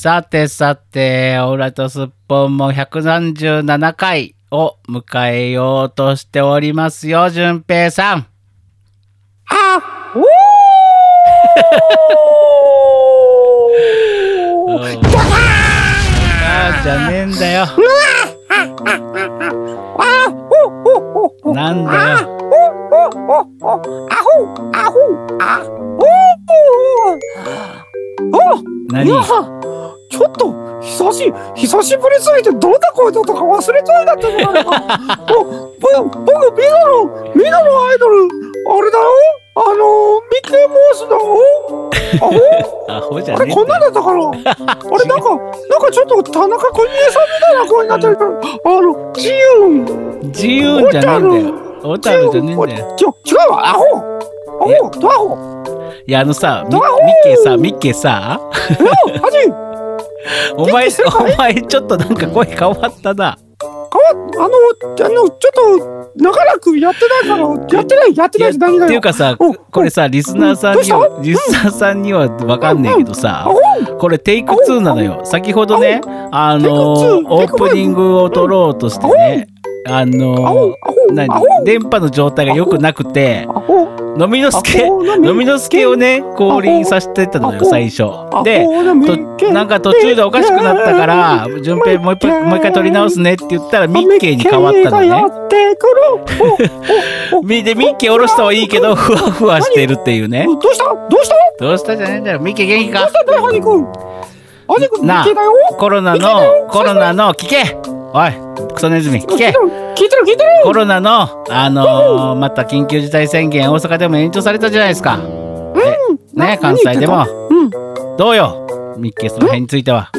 さてさて、オーラとすっぽんも137回を迎えようとしておりますよ、淳平さん。あ、おうん あーじゃねえんだよ。なんだよ。何皆さん、ちょっと、久し、久しぶりすぎてどんな声だったか忘れちゃいだったのかな。お、僕、僕、みんなの、みんなのアイドル、あれだよ。あの、ミッケーモースだよ。あほアホじゃあれこん。なんだったから。あれなんか、なんかちょっと田中邦衛さんみたいな声になってるから、あの、自由。自由じゃねえんだよ。小樽じゃねえんだよ。ちょ、違うわ、アホ。アホ、ドアホ。いや、あのさ、ミッケーさ、ミッケーさ。お前お前ちょっとなんか声変わったな。かわ、あの、あの、ちょっと、長らくやってないから、やってない、やってないし、何がよ。っていうかさお、これさ、リスナーさんにどは、リスナーさんにはわかんねえけどさ。これテイク2なのよ。先ほどね、あのテイク2オープニングを撮ろうとしてね、あの、アホ、何？アホ、電波の状態が良くなくて、飲みの助、アホ。な飲みの助をね、降臨させてたのよ、最初。アで、ホなんか途中でおかしくなったから、順平もう一回、もう一回撮り直すねって言ったら、ミッケーに変わったのね。で、ミッケー下ろしたはいいけど、ふわふわしてるっていうね。どうした？どうした？どうしたじゃねえんだよ。ミッケー元気か？どうした？んだよ、ハニ君。ハニ君、ミッケーだよ。コロナの、コロナの、聞けおい、クソネズミ、聞け聞いてる、聞いてる。コロナの、あのー、また緊急事態宣言、大阪でも延長されたじゃないですか。なね、関西でも。うん。どうよ、ミッケーその辺については。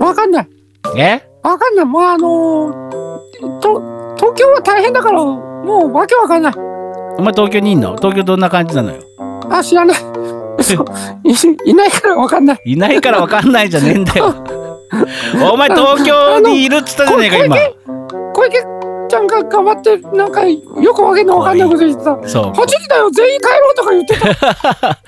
わかんない。え？わかんない。もうあのー、と、東京は大変だから、もうわけわかんない。お前東京にいんの？東京どんな感じなのよ？あ、知らない。い いないからわかんない。いないからわかんないじゃねえんだよ。お前東京にいるっつったじゃねえか、今。小池ちゃんが頑張って、なんか、よくわけのわかんないこと言ってた。そう。8時だよ、全員帰ろうとか言ってた。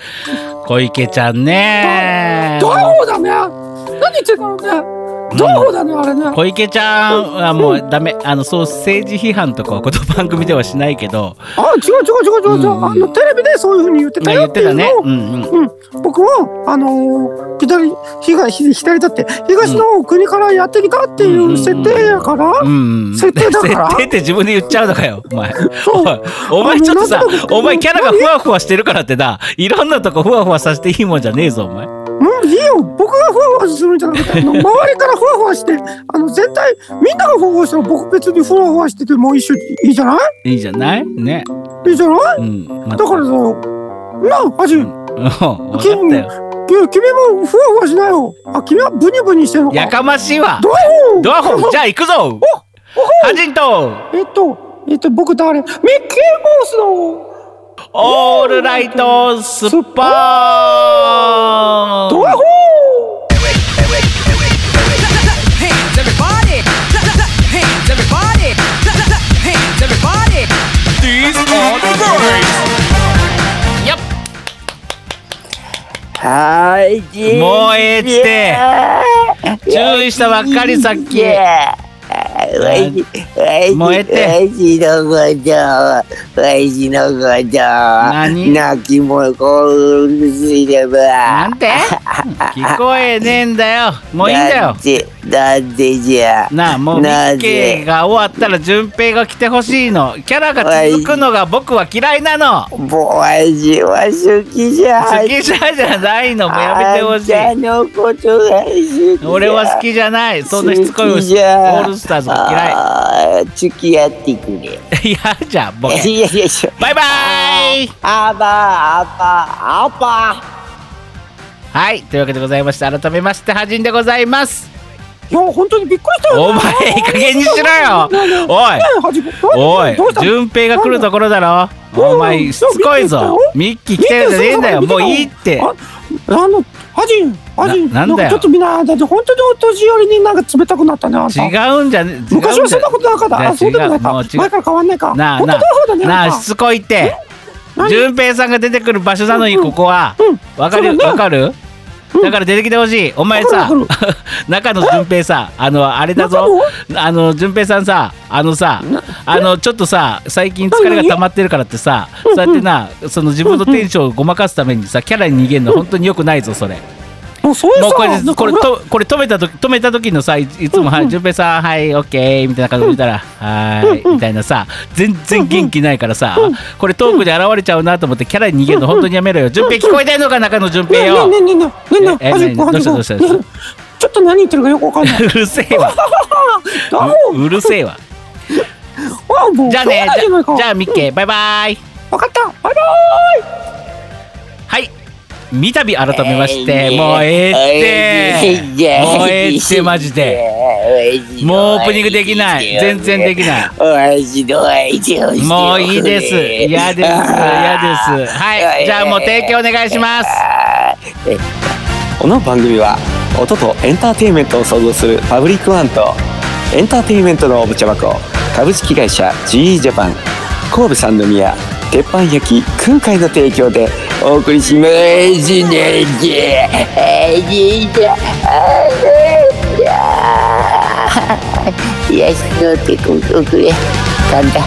小池ちゃんねドアホだね。何言ってんだろうね。ドアホだね、あれね。小池ちゃんはもうダメ。あの、そう、政治批判とかはこの番組ではしないけど、あ、違う違う違う違う違う。うんあの、テレビでそういうふうに言ってたよっいうのっててたね。をうんうん。僕はあのー左東左だって東の国からやってきたっていう設定やから、うんうん。設定だから設定って自分で言っちゃうのかよ、お前。そうお前ちょっとさお前キャラがふわふわしてるからってな、いろんなとこふわふわさせていいもんじゃねえぞ、お前。うんいいよ。僕がふわふわするんじゃなくてあの周りからふわふわしてあの全体みんながふわふわしたら僕別にふわふわしてても一緒いいじゃない？いいじゃない？ね。いいじゃない？うん。まだからさなあハジ、うん、分かったよ。いや君もふわふわしないよあ君はブニブニしてるの？かやかましいわ。ドアホドアホじゃあ行くぞ。ハジントえっとえっと僕誰？ミッキーマウスのオールライトスパード燃えて注意したばっかりさっき。わし、わし、もうえて。わしのこと、わしのこと、何？泣きもこうるすいれば。なんて？聞こえねえんだよ。もういいんだよ。なんでじゃ。なあもうミッケーが終わったら順平が来てほしいの。キャラが続くのが僕は嫌いなの。もうわしは好きじゃ。好きじゃじゃないの。もうやめてほしい。俺は好きじゃない。そんなしつこいオールスターズ付き合ってくれ。い嫌じゃんボケ。いやいやバイバーイあばあばあばはいというわけでございまして改めましてはじんでございます。いや本当にびっくりしたよお前いい加減にしろよ。おい。おい順平が来るところだろ。お前しつこいぞ。ミッキー来てるんじゃねえんだよ。もういいってああのハジンハジンななんだよ。かちょっとみんなだって本当にお年寄りになんか冷たくなったねあんた。違うんじゃね昔はそんなことなかった。あそうでもなか。もう違う。った前から変わんないか。なあな本当だそうだねあなあしつこいって。何？順平さんが出てくる場所なのにうんここは。うん。わかる？そうだね。わかる？うんだから出てきてほしい。お前さ 中野淳平さあのあれだぞ。あの淳平さんさあのさあのちょっとさ最近疲れが溜まってるからってさそうやってなその自分のテンションをごまかすためにさキャラに逃げるの本当によくないぞそれもうそういうもうこれさ、これとこれ止めた時止めた時のさいいつも「はい淳平さんはいオッケー」みたいな感じで見たら「はーい」みたいなさ全然元気ないからさこれトークで現れちゃうなと思ってキャラに逃げるの本当にやめろよ。淳平聞こえてんのか中野淳平よ。ねえねえねえねえねえどうしたどうしたどうした？ちょっと何言ってるかよくわかんない。うるせえわ。あううるせえわ。じゃあねじゃあミッケー。バイバイ。わかった。バイバはい三度改めましてもうええって。もうええってマジで。もうオープニングできない。全然できない。もういいです。嫌です。嫌です。はい。じゃあもう提供お願いします。この番組は音とエンターテインメントを創造するパブリックワンとエンターテインメントのおもちゃ箱株式会社 GE ジャパン神戸三宮鉄板焼き空海の提供でお送りします。しねえあじだあ癒しの手こくくれ。簡単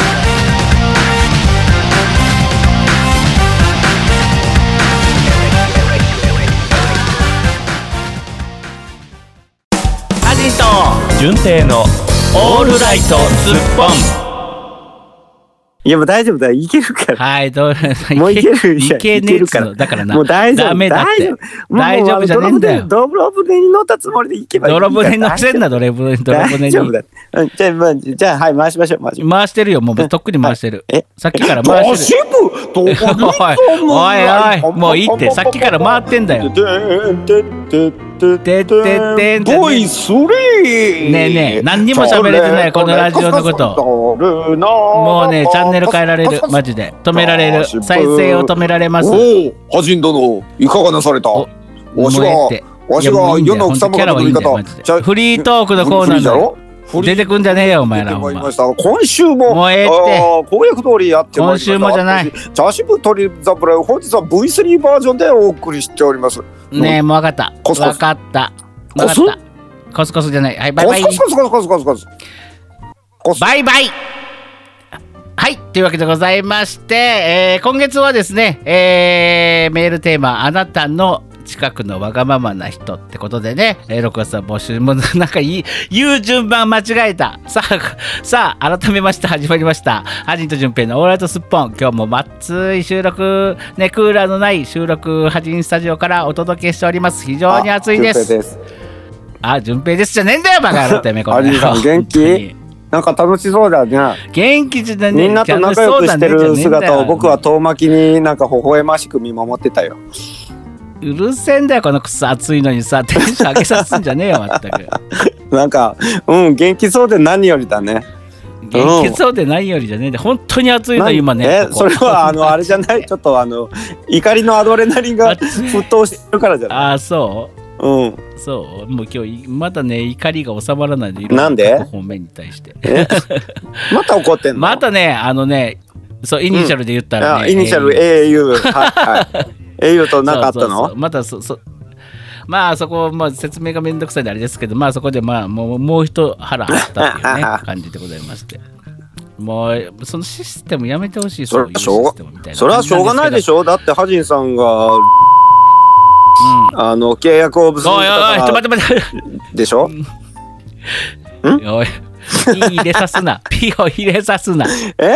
アジト純正のオールライトスッポン。いやもう大丈夫だいけるから。はいどうもういけるいけねえっつうの。だからな。もう大丈夫。ダメだって。大丈夫。もう大丈夫じゃねえんだよ。ドロ船に乗ったつもりで行けばいいから泥船に乗せんな泥船泥船に。大丈夫だうんじゃあまあじゃあはい回しましょう回し回してるよもうとっくに回してる。えさっきから回してる。市部、どこに行くの？おいおいもういいって。さっきから回ってんだよてってってんってボイスリー。ねえねえ何にも喋れてないこのラジオのこと。ももうねチャンネル変えられるマジで止められる再生を止められますおお、ハジン殿、いかがなされたおわしがもうええってわしがいやもういいんだよ世の奥様ほんとキャラ方の言い方フリートークのコーナーだろ出てくんじゃねえよお前ら、今週ももうええって。公約通りやってまいりました。今週もじゃない。茶渋鳥侍本日は V3 バージョンでお送りしております。ねえもう分かった。コスコス。分かった。かった。コスコスじゃない。はいバイバイ。コスコスコスコスコス。コス。バイバイ。はいというわけでございまして、えー、今月はですね、えー、メールテーマ「あなたの近くのわがままな人」ってことでね、えー6月は募集もうなんか言い言う順番間違えた。さあさあ改めまして始まりました「ハジンと順平のオーライトスッポン」今日もまっつい収録。ねクーラーのない収録ハジンスタジオからお届けしております。非常に暑いです。あ順平です。あ順平ですじゃねえんだよバカ野郎て めえこの野郎ハジンさん元気？なんか楽しそうだね。元気じゃねみんなと仲良くしてる姿を僕はと遠巻きになんか微笑ましく見守ってたようるせえんだよこのくそ暑いのにさ テンション上げさすんじゃねえよまったく。なんかうん元気そうで何よりだね。元気そうでないよりじゃねえ。んだよ本当に暑いの今ね。それはあのあれじゃない？ちょっとあの怒りのアドレナリンが沸騰してるからじゃない？ああそう？うん。そう？もう今日まだね怒りが収まらないでなんで？各方面に対して。え？また怒ってんの？またねあのねそうイニシャルで言ったらね、あイニシャル au はいはい au と何かあったそうそうそのう。またそそまあそこ、まあ、説明がめんどくさいであれですけどまあそこでまあもうもう一腹あったっていうね 感じでございまして。もうそのシステムやめてほしいそれはしょうががそれはしょうがないでしょ？だってハジンさんがあの契約を結んおいおいおいちょって待って。でしょ？おい入れさすな。ピーを入れさすな。え？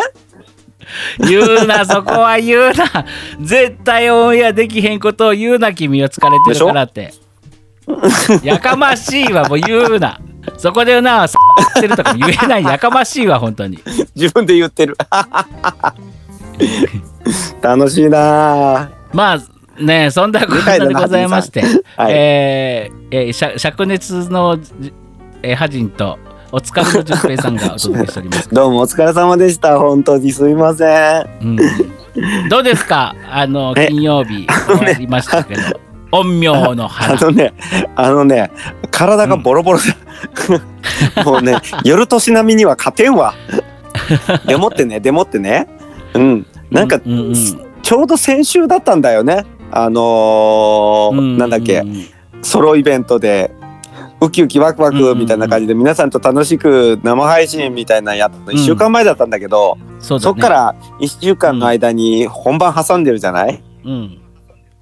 言うなそこは言うな。絶対オンエアできへんことを言うな君は疲れてるからって。やかましいわもう言うな。そこでなさってるとか言えないやかましいわ本当に。自分で言ってる。楽しいな。まあねそんなことでございまして、はい。えーえーしゃ灼熱の、えー、ハジンとお疲れの淳平さんがお届けしております、どうもお疲れ様でした。本当にすいません。うん、どうですか？あのえ？金曜日終わりましたけど。陰陽のあ花のねあのね体がボロボロだ、もうね夜年並みには勝てんわ。でもってねでもってね。うん。なんか、うんうんちょうど先週だったんだよね。あのーうんなんだっけ？うんソロイベントでウキウキワクワクみたいな感じで皆さんと楽しく生配信みたいなのやったの1週間前だったんだけど、そうだね。そっから1週間の間に本番挟んでるじゃない、うん。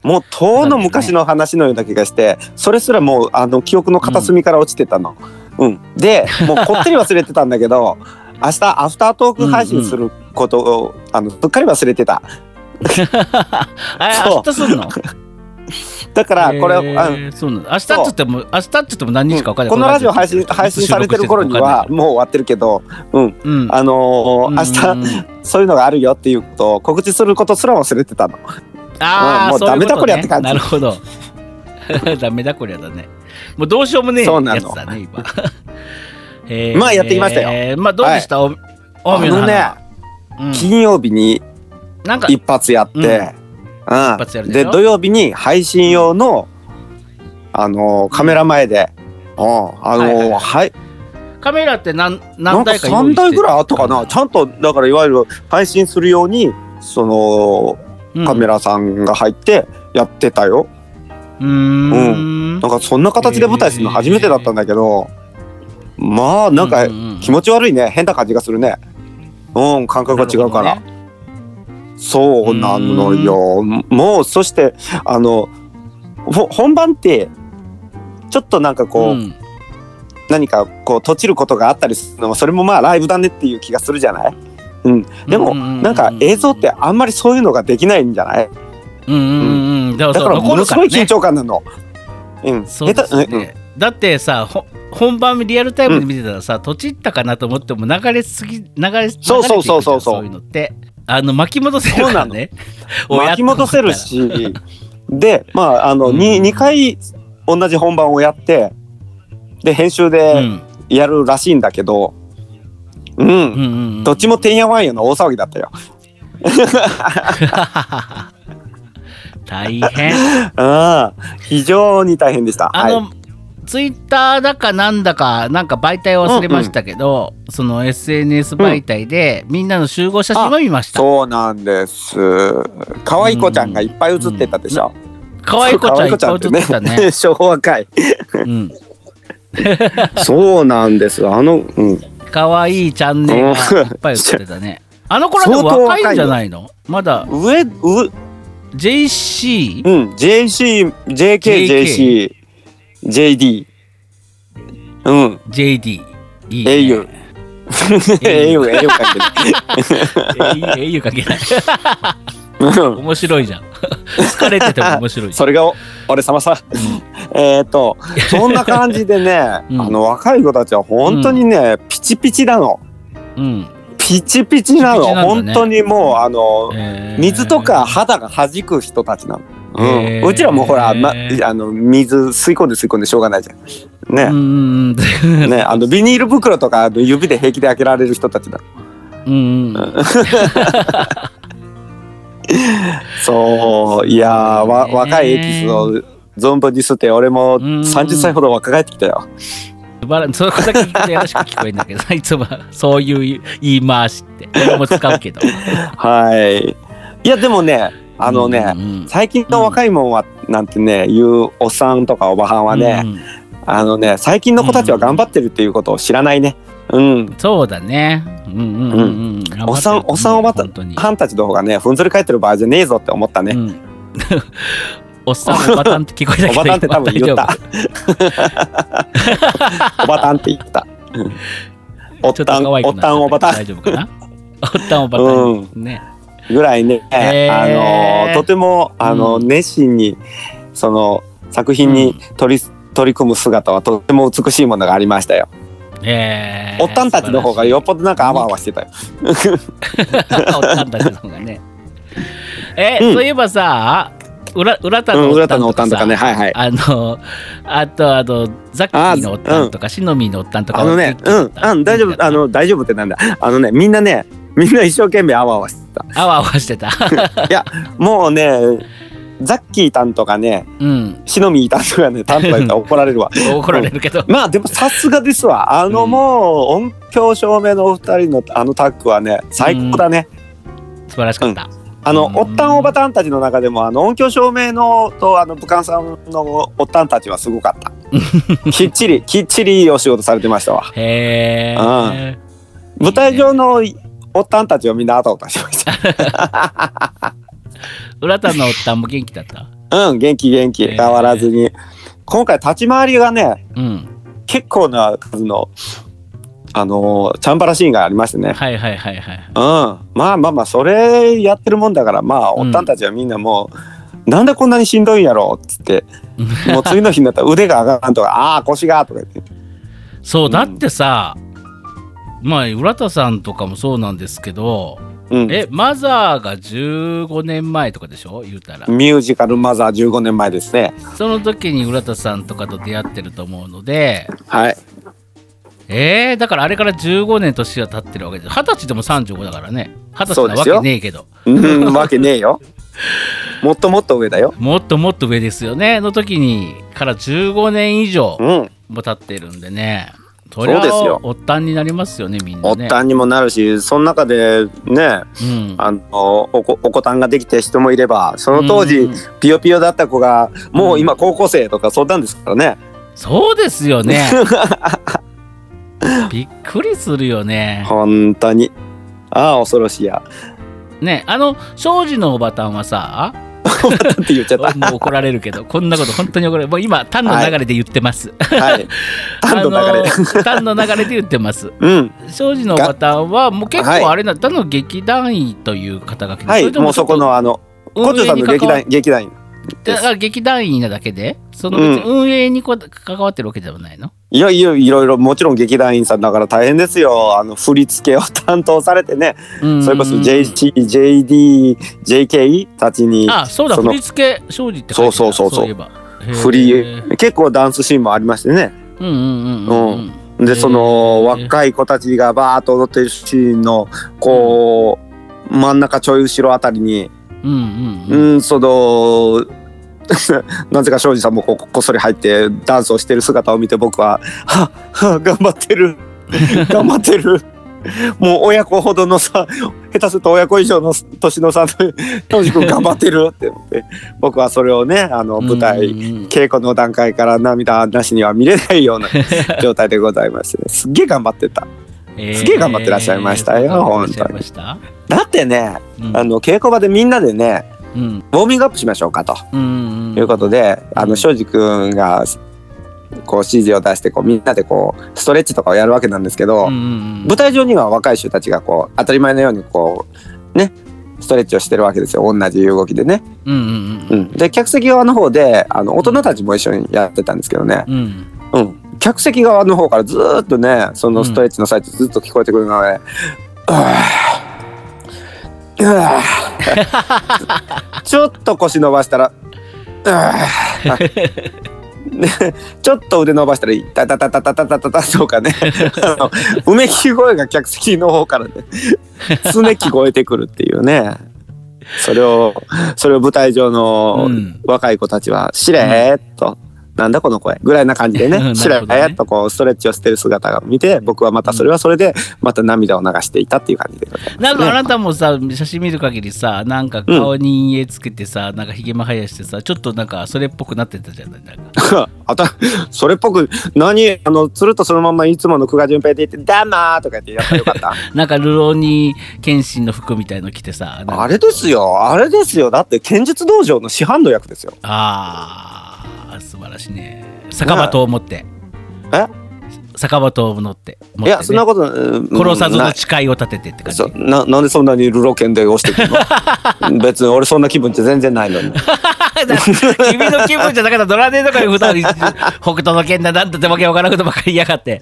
もう遠の昔の話のような気がしてそれすらもうあの記憶の片隅から落ちてたの。うん。でもうこってり忘れてたんだけど 明日アフタートーク配信することを、あのすっかり忘れてた。あそう明日すんの？だからこれ、えあーそうなの明日っつっても明日っつっても何日か分かんない。このラジオ配信配信されてる頃にはもう終わってるけど、うん、うん。あのー明日日そういうのがあるよっていうことを告知することすら忘れてたの。ああ、うんもうダメだこりゃって感じ。なるほど。ダメだこりゃだね。もうどうしようもねえそうなの。やつだね今。えまあやってきましたよ。えーまあどうでした、おあ近江のね、うん。金曜日に一発やって、うんうん発やるでで土曜日に配信用のあのーカメラ前で、うん、あのーはいはいはい。はい。カメラって何なんか何台か用意3台ぐらいあいったかな？ちゃんとだからいわゆる配信するようにそのカメララさんが入ってやってたよ、うーん。なんかそんな形で舞台するの初めてだったんだけど、まあなんかうう気持ち悪いね。変な感じがするね。うん。感覚が違うから、なるほそうなのよ。もうそしてあのほ本番ってちょっとなんかこう、どね何かこう閉じることがあったりするのもそれもまあライブだねっていう気がするじゃない？うん、でもうんうんうんうんなんか映像ってあんまりそういうのができないんじゃない？うんうんうんうん。だだからものすごい緊張感なの。うん、そうです下手うんね。だってさ、ほ本番リアルタイムで見てたらさ、とちったかなと思っても流れすぎ、流れ、そうそうそうそう。流れていくじゃんそういうのって。あの、巻き戻せるからね。巻き戻せるしでまああの、うんに 2, 回同じ本番をやってで編集親でうんやるらしいんだけどうん、うんうんうん。どっちもてんやわんやの大騒ぎだったよ。大変。うん非常に大変でした。あの、はいツイッターだかなんだか、なんか媒体忘れましたけど、その SNS 媒体で、みんなの集合写真を見ました。そうなんです。可愛い子ちゃんがいっぱい写ってたでしょ。可愛い子ちゃんいっぱい写ってたね。昭和かい。うん。そうなんです。あの、うん。可愛いチャンネルがいっぱい写ってたね。あの頃はでも若いんじゃないの？まだ上、う、JC? うん、JC、JK、JD。うん、JD。いい、ね。au、au かけて。au かけない。うん面白いじゃん。疲れてても面白いそれがお俺様さ。えっと、そんな感じでね、うんあの若い子たちは本当にね、ピチピチなの。ん。うん。ピチピチなの。ピチピチなんだ本ね当にもう、あの、えー水とか肌が弾く人たちなの。うんうちらもほら、ま、あの水吸い込んで吸い込んでしょうがないじゃん。うんね、うんうん。ね、あのビニール袋とか指で平気で開けられる人たちだ。うんうん。そう、いやー、わね若いエキスを存分に吸って、俺もうん30歳ほど若返ってきたよ。バラそことだけ聞くとやらしく聞こえるんだけど、いつもそういう言い回しって。俺も使うけど。はい。いや、でもね、あのね、うんうん最近の若いもんは、なんてね、いうおっさんとかおばはんはね、うんあのね、最近の子たちは頑張ってるっていうことを知らないね。うん。そうだね。うんうんうんうん。おっさん、おっさんおばたんたちの方がね、ふんぞり返ってる場合じゃねえぞって思ったね。うん おっさんおばたんって聞こえたけどおばたんって多分言った。おばたんって言った。うんおったん、おばたん大丈夫かな？おったんおばたんね。ぐらいね、へーあのーとてもあの、うん熱心にその作品に取り,、取り組む姿はとても美しいものがありましたよ。えーおったんたちの方がよっぽどなんかあわあわしてたよ。おったんたちの方がね。え、うんそういえばさ、裏裏田うん、のおったんとかさのおったんとかね、はいはい。あの、あと、あの、ザッキーのおったんとか、シノミーのおったんとか。あのね、うん、あ大丈夫、あ、の大丈夫ってなんだ。あのね、みんなね、みんな一生懸命あわあわしてた。あわあわしてた。もうね、ザッキーたんとかね、うん。シノミーたんとかね、たんとか言ったら怒られるわ。怒られるけど。まあでもさすがですわ。あのうんもう音響照明のお二人のあのタッグはね、最高だね。素晴らしかった。あのうんおったんおばたんたちの中でもあの音響照明のとあの武漢さんのおったんたちはすごかった きっちりきっちりいいお仕事されてましたわへえ。舞台上のおったんたちはみんなあたおたしました。浦田のおったんも元気だった？うん元気元気。変わらずに。今回立ち回りがねうん。結構な数のあのーチャンバラシーンがありましてね。はいはいはいはい。うん。まあまあまあそれやってるもんだからまあうん。おったんたちはみんなもう、なんでこんなにしんどいんやろっつってもう次の日になったら腕が上がらんとかああ腰がとか言って。そう、だってさ、まあ、浦田さんとかもそうなんですけど、うんえ、マザーが15年前とかでしょ？言うたら。ミュージカルマザー15年前ですねその時に浦田さんとかと出会ってると思うので、はいえー、だからあれから15年年が経ってるわけです。二十歳でも35だからね。二十歳なわけねえけど。うんわけねえよ もっともっと上だよもっともっと上ですよね。の時にから15年以上うんも経ってるんでね。そりゃそうですよおったんになりますよね、みんなね。おったんにもなるしその中でねうん。あのおこお子たんができて人もいればその当時、うんピヨピヨだった子がもう今高校生とかそんなんですからね、そうですよね。びっくりするよね。本当にああ恐ろしいやね、あの、庄司のおばたんはさ、って言っちゃったもう怒られるけど、こんなこと本当に怒られる。もう今、単の流れで言ってます。はい。単の流れ単の流れで言ってます。うん。庄司のおばたんは、もう結はい構あれな、単の劇団員という肩書きではい。もうそこのあのコチョさんの劇団劇団員。だから劇団員なだけで、そのうん。別に運営にこ関わってるわけではないの、いやいやいろいろもちろん劇団員さんだから大変ですよ。あの振り付けを担当されてね。うん。それこそ JC JD JK たちにあ、そうだ、振り付け庄司ってそうそうそうそう。振り結構ダンスシーンもありましてね。うんうんうんうんうん。でその若い子たちがバーッと踊ってるシーンのこう真ん中ちょい後ろあたりにうんうんうん。うんその なぜか庄司さんもこっそり入ってダンスをしてる姿を見て僕は「はっはっ頑張ってる。頑張ってる」もう親子ほどのさ下手すると親子以上の年の差で庄司君頑張ってるって思って僕はそれをねあの舞台稽古の段階から涙なしには見れないような状態でございまして、ね、すっげえ頑張ってた。えーすげえ頑張ってらっしゃいましたよ頑張ってらっしゃいました。だってねうん。あの稽古場でみんなでねうん。ウォーミングアップしましょうかと。いうことで、あの庄司君がこう指示を出してこうみんなでこうストレッチとかをやるわけなんですけど、舞台上には若い人たちがこう当たり前のようにこうねストレッチをしてるわけですよ。同じ動きでね。で客席側の方であの大人たちも一緒にやってたんですけどね、うん。うん。うん、客席側の方からずーっとねそのストレッチの最中ずっと聞こえてくるので「うわーうわーちょっと腰伸ばしたら「ねちょっと腕伸ばしたら「タタタタタタタタタ」とかねうめき声が客席の方からね常聞こえてくるっていうねそれをそれを舞台上の若い子たちはしれっと、なんだこの声ぐらいな感じでねね。しれーっとこうストレッチをしてる姿を見て僕はまたそれはそれでまた涙を流していたっていう感じでございます、なんかあなたもさ写真見る限りさなんか顔に陰影つけてさ、なんかひげも生やしてさちょっとなんかそれっぽくなってたじゃない？なんか。あたそれっぽく何？あのつるとそのままいつもの久我淳平で言って「ダマー」とか言ってやったらよかった？なんかルローニケンシンの服みたいの着てさあれですよあれですよ。だって剣術道場の師範の役ですよ。あー素晴らしいね。酒場刀を持って。え？酒場刀を乗って。ね、いやそんなことうん殺さずの誓いを立ててって感じ。そななんでそんなにルロケンで押してくるの？別に俺そんな気分って全然ないのに。君の気分じゃなかったらドラネとかに普段に北斗の剣だなんてわけわからんことばっかり言いやがって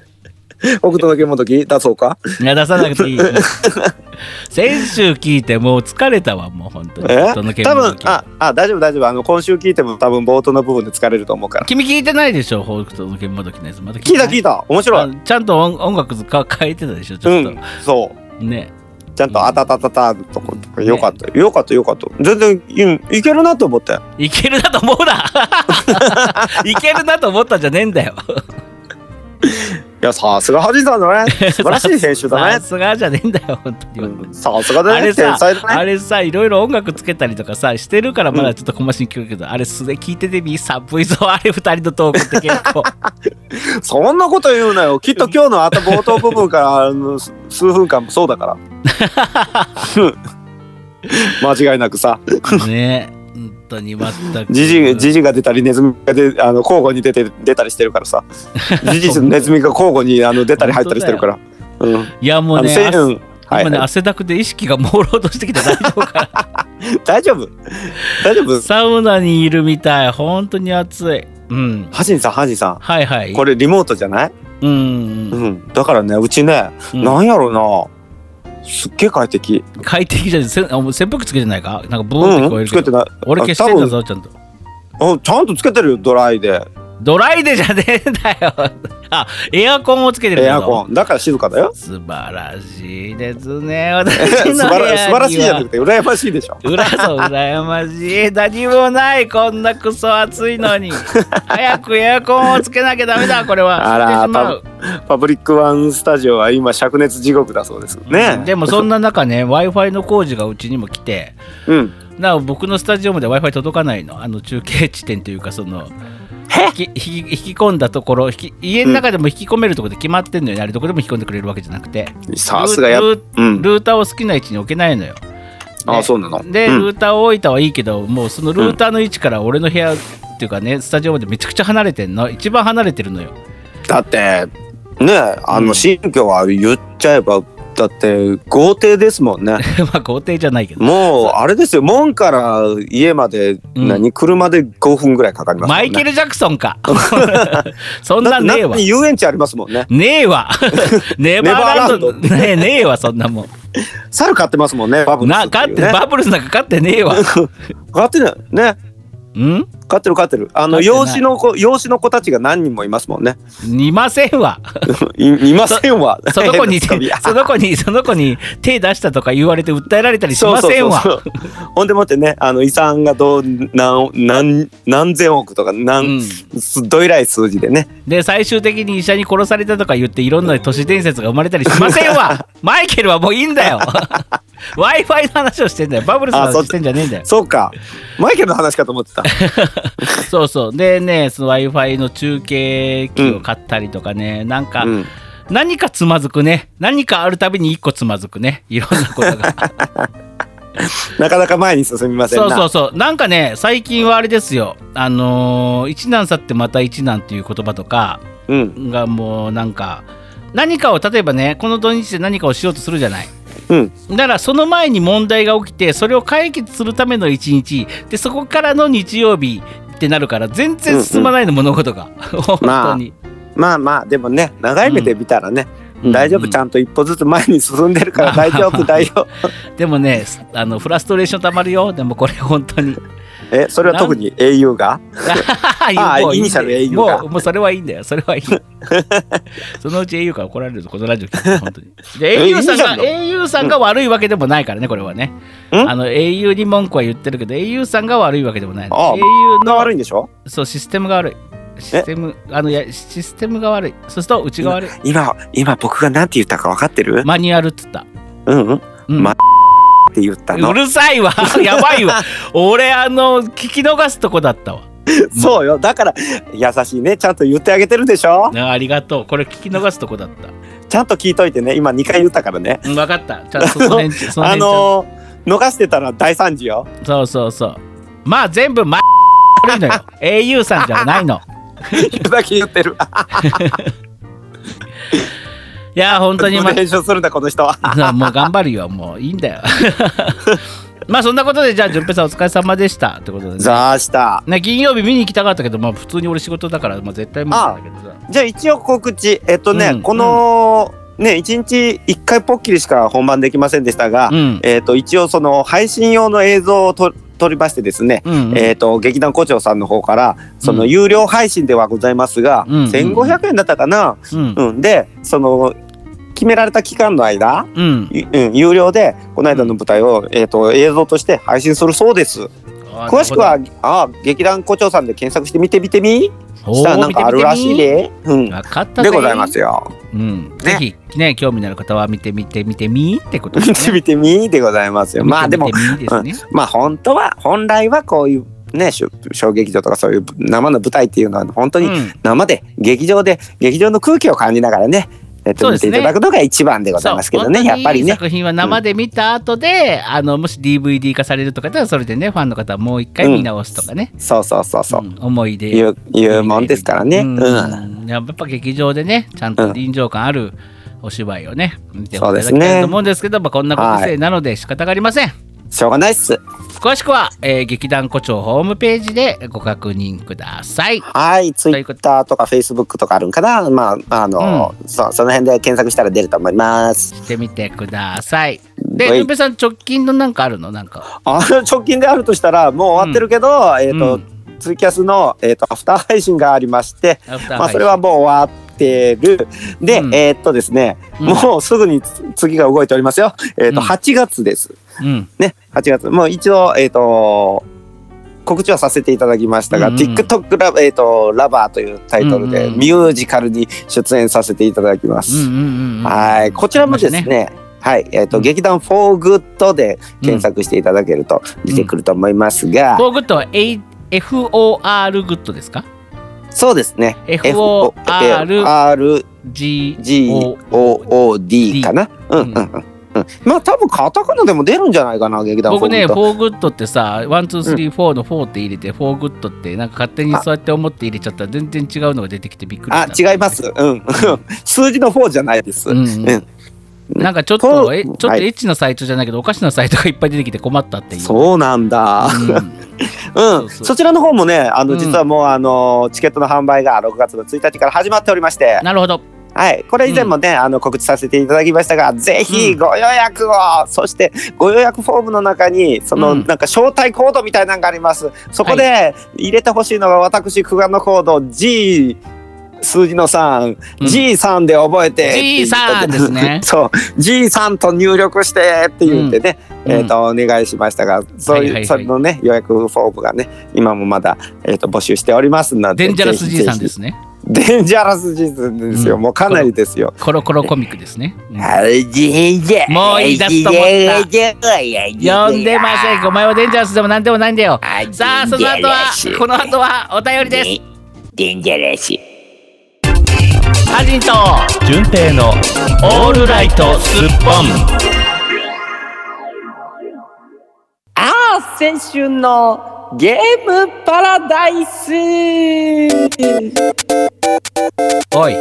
北斗の剣も時出そうか？いや出さなくていい。先週聞いてもう疲れたわもう本当に。北え？斗の剣多の時分。ああ大丈夫大丈夫。あの今週聞いても多分冒頭の部分で疲れると思うから。君聞いてないでしょ北斗の剣もどきのやつまだ聞いた聞いたた。面白い。ちゃんと音音楽か変えてたでしょちょっと、うんそう。ね。ちゃんとあたたたたとことかよかったよかったよかった。全然いいけるなと思って。いけるなと思うな。いけるなと思ったんじゃねえんだよやさすがハジさんだね。素晴らしい編集だね。さすがじゃねえんだよ本当に、うんさすがだね。あれさね。あれさいろいろ音楽つけたりとかさしてるからまだちょっと小回しに聞くけど、あれ素で聞いててみ寒いぞあれ二人のトークって結構。そんなこと言うなよ。きっと今日の頭冒頭部分からあの数数分間もそうだから。間違いなくさ。ね本当に全く。ジジジジが出たりネズミが出あの交互に出て出たりしてるからさ。ジジとネズミが交互にあの出たり入ったりしてるから。うん。いやもうねはい今ねはい。汗だくで意識が朦朧としてきて大丈夫か 大丈夫。大丈夫。なサウナにいるみたい。本当に暑い。うん。ハジンさんハジンさん。はいはい。これリモートじゃない？うんうんだからねうちね、うん。なんやろうなすっげえ快適。快適じゃんせあもう扇風機つけてないか？なんかブーうんンって聞こえるけど、つけてない。俺消してんだぞちゃんと。あちゃんとつけてるよドライで。ドライでじゃねえんだよ。あエアコンをつけてるんエアコン。だから静かだよ。素晴らしいですね。私素の素晴らしいじゃなくて羨ましいでしょ。うらそう羨ましい。何もないこんなクソ暑いのに。早くエアコンをつけなきゃダメだこれは。あら知ってしまうパブリックワンスタジオは今灼熱地獄だそうです。ね。でもそんな中ね w i f i の工事がうちにも来て。うん。なお僕のスタジオまで w i f i 届かないの？あの中継地点というかその引き引き引き込んだところ引き家の中でも引き込めるところで決まってんのよ。ね、あれどこでも引き込んでくれるわけじゃなくて。さすがやルーターを好きな位置に置けないのよ。あそうなの？で、うん。ルーターを置いたはいいけどもうそのルーターの位置から俺の部屋っていうかねスタジオまでめちゃくちゃ離れてんの。一番離れてるのよ。だってねあうん。の新居は言っちゃえばだって豪邸ですもんね。まあ豪邸じゃないけど。もうあれですよ門から家までうん。何、車で5分ぐらいかかりますね。マイケル・ジャクソンか。そんなんねえわ。遊園地ありますもんね。ねえわ。ネバーランド。ねえねえわそんなもん。猿飼ってますもんねバブルスなバブルスなんか飼ってねえわ。飼ってるねん？飼ってる飼ってる。あの養子の子養子の子たちが何人もいますもんね。いませんわ。いいませんわ。その子にその子に その子に手出したとか言われて訴えられたりしませんわ。ほんでもってねあの遺産がどう何何何千億とか何、うん。すどえらい数字でね。で最終的に医者に殺されたとか言っていろんな都市伝説が生まれたりしませんわ。マイケルはもういいんだよ w i f i の話をしてんだよ。バブルスの話してんじゃねえんだよ。そうか。マイケルの話かと思ってた。そうそう。でねその w i f i の中継機を買ったりとかね、なんか、うん。何かつまずくね。何かあるたびに一個つまずくね。いろんなことが。なかなか前に進みませんな。そうそうそう。なんかね最近はあれですよ。あのー一難去ってまた一難っていう言葉とかうん。がもうなんか何かを例えばねこの土日で何かをしようとするじゃないうん。だからその前に問題が起きてそれを解決するための一日。でそこからの日曜日ってなるから全然進まないの、物事が。本当に、まあまあでもね長い目で見たらね、うん。大丈夫。ちゃんと一歩ずつ前に進んでるから大丈夫 大丈夫。でもねあのフラストレーションたまるよ。でもこれ本当にえそれは特に au が？あもういいんだよ。イニシャル au かもうもうそれはいいんだよ。それはいい。そのうち au から怒られるぞこのラジオ聞いて本当に。でえ au さんが au さんが悪いわけでもないからねこれはね。ん？あの au に文句は言ってるけど au さんが悪いわけでもないああ au がの悪いんでしょ？そうシステムが悪い。システムあのいやシステムが悪い。そうするとうちが悪い。今今僕が何て言ったか分かってる？マニュアルっつった。うんうん。うん。まって言ったの。うるさいわ。やばいわ。俺あの聞き逃すとこだったわ。そうよ。だから優しいね。ちゃんと言ってあげてるでしょ？あありがとう。これ聞き逃すとこだった。ちゃんと聞いといてね。今2回言ったからね。うん分かった。ちゃんとその辺そのあ辺ちゃんと。のー、逃してたら大惨事よ。そうそうそう。まあ全部ま悪いのよ。au さんじゃないの。言うだけ言ってるいや本当にま練習するんだこの人は。あ もう頑張るよもういいんだよ。まあそんなことでじゃあ順平さんお疲れ様でしたってことでね。ざあした。ね金曜日見に行きたかったけどまあ普通に俺仕事だから、まあ、絶対無理だけどさ。じゃあ一応告知。えっとね、うんこの、ね1日1回ポッキリしか本番できませんでしたが、うん。えっと一応その配信用の映像をと撮りましてですね、うんえっと劇団胡蝶さんの方からそのうん。有料配信ではございますが、うん1500円だったかな、うん。うん、でその決められた期間の間、うん。有料でこの間の舞台を、えー、と映像として配信するそうです。詳しくはあ劇団胡蝶さんで検索してみてみてみ？したらなんかあるらしいで。うん。分かったでございますよ。うん、ぜひね興味のある方は見てみて見てみってことですね。見てみでございますよ。まあでも見、てみですね。まあ本当は、本来はこういうね、小劇場とかそういう生の舞台っていうのは本当にうん生で劇場で劇場の空気を感じながらね、えっと、そうですね見ていただくのが一番でございますけどね、そうやっぱりね。作品は生で見た後で、あのもし DVD 化されるとかだったらそれでねファンの方はもう一回見直すとかね、そうそうそうそう。うん思い出いう、いうもんですからね。うんうん。やっぱ劇場でねちゃんと臨場感あるお芝居をね見ていただきたいと思うんですけど、まあこんなご時世なので仕方がありません、しょうがないっす。詳しくは、えー劇団古町ホームページでご確認ください。はい、ツイッターとかフェイスブックとかあるんかな？まあ、あの、そうその辺で検索したら出ると思います。してみてください。ではい。ゆうべさん直近のなんかあるの？なんか。あ直近であるとしたら、もう終わってるけど、えっ、と、うん。ツイキャスの、えー、とアフター配信がありまして、まあ、それはもう終わってる。で、うん。えーっとですね、うん。もうすぐに次が動いておりますよ。えーっと、うん。8月です。うんね、8月。もう一応、えーっと、告知はさせていただきましたが、うん。うん TikTok ラ,、えーっとラバーというタイトルで、ミュージカルに出演させていただきます。はい、こちらもですね、ね。はい、えーっと、うん。劇団 For Good で検索していただけると出てくると思いますが、フォーグッドは A- FOR グッドですか？そうですね。FOR R G G O O D かな？うんうんうん。うん、まあ多分カタカナでも出るんじゃないかな劇団僕ね、フォーフォーグッドってさ、ワン、ツー、スリー、フォーのフォーって入れて、フォーグッドってなんか勝手にそうやって思って入れちゃったら全然違うのが出てきてびっくりした。あ違います。うん。数字の4じゃないです。うんうんなんかちょっフォと、えちょっとはいエッチなサイトじゃないけど、おかしなサイトがいっぱい出てきて困ったっていう。そうなんだ。うんうん。そちらの方もね、あのうん実はもうあのチケットの販売が6月の1日から始まっておりまして、なるほど。はい、これ以前もね、あの告知させていただきましたが、ぜひご予約を、そしてご予約フォームの中にその、うん。なんか招待コードみたいなのがあります。そこで入れてほしいのが私区間のコード G 数字の3、うん。G3 で覚えてって言って G3 ですね。そう。G3 と入力してって言ってね、うん。えっ、とお願いしましたがそういう、はいはいはい。それのね予約フォームがね今もまだ、えー、と募集しておりますのでデンジャラスぜひ G さんぜひですね。デンジャラス G さんですよ、うんもうかなりですよコロコロコミックですね。うんはいじじもう言い出すと思った呼んでません。お前はデンジャラスでもなんでもないんだよ。さあ、その後は、この後はお便りです。デンジャラス。ハジンと純正のオールライトスッポンああ先週のゲームパラダイスおい。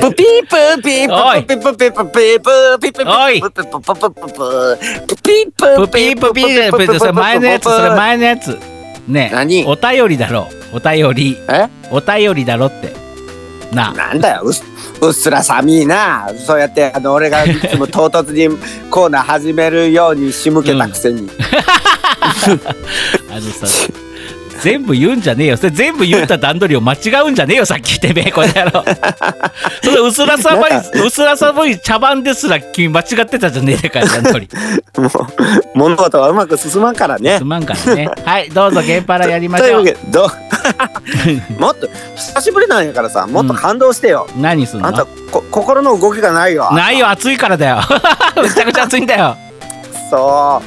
プピープピーおいプピプピプピプピプおいプピププププププピププピープピープピーそれ前のやつ、それ前のやつ。ねえ何？お便りだろ。お便り。え？お便りだろって。なあ。なんだようっうっすら寒いなそうやってあの俺がいつも 唐突にコーナー始めるように仕向けたくせに、あのさ、全部言うんじゃねえよ。それ全部言った段取りを間違うんじゃねえよ、さっきてめえ、この野郎。その薄ら寒い、薄ら寒い茶番ですら君間違ってたじゃねえか、段取り。もう物事はうまく進まんからねすまんからね。はい、どうぞ、ゲーパラやりましょうというわけ。でどうもっと久しぶりなんやからさもっと感動してよ、何すんの？あんたこ心の動きがないよないよ、暑いからだよ。めちゃくちゃ暑いんだよ。そ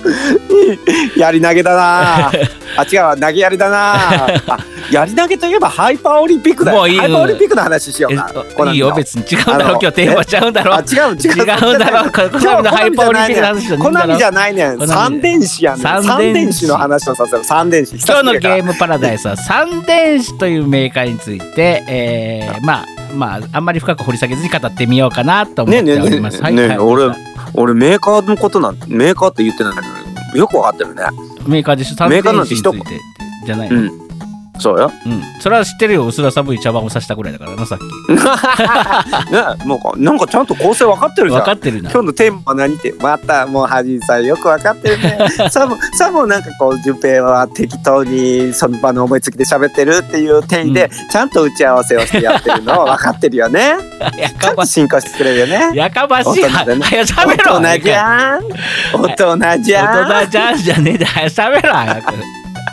う。やり投げだな。あ違うわ投げやりだな。あやり投げといえばハイパーオリンピックだよ。もういい。よハイパーオリンピックの話しようえかコナミのいいよ、別に。違うんだろ、今日テーマちゃうんだろ。あ違う違う違うんだろコナミのハイパーオリンピックの話コナミじゃないねん。三電子やねん。三三電子の話をさせる。三電子。今日のゲームムパラダイスは三電子というメーカーについて、えー、まあまああんまり深く掘り下げずに語ってみようかなと思っております。ねえねえはい俺俺メーカーのことなんメーカーって言ってないけどよくわかってるね。メーカーでしょ？三メ電ーカーなんて一子についてじゃないの、うんそうよ。うん、それは知ってるよ薄ら寒い茶番をさしたぐらいだからなさっき。ね もうなんかちゃんと構成分かってるじゃん。分かってるな。今日のテーマは何って？またもうハジンさんよく分かってるね。さもさもなんかこう順平は適当にその場の思いつきで喋ってるっていう点で、ちゃんと打ち合わせをしてやってるのは分かってるよね。やかまし進行してくれるよね。いやかましい。は大人だね。早く喋ろ大人じゃん。大人じゃん。大人じゃんじゃねえで早く喋ろ早く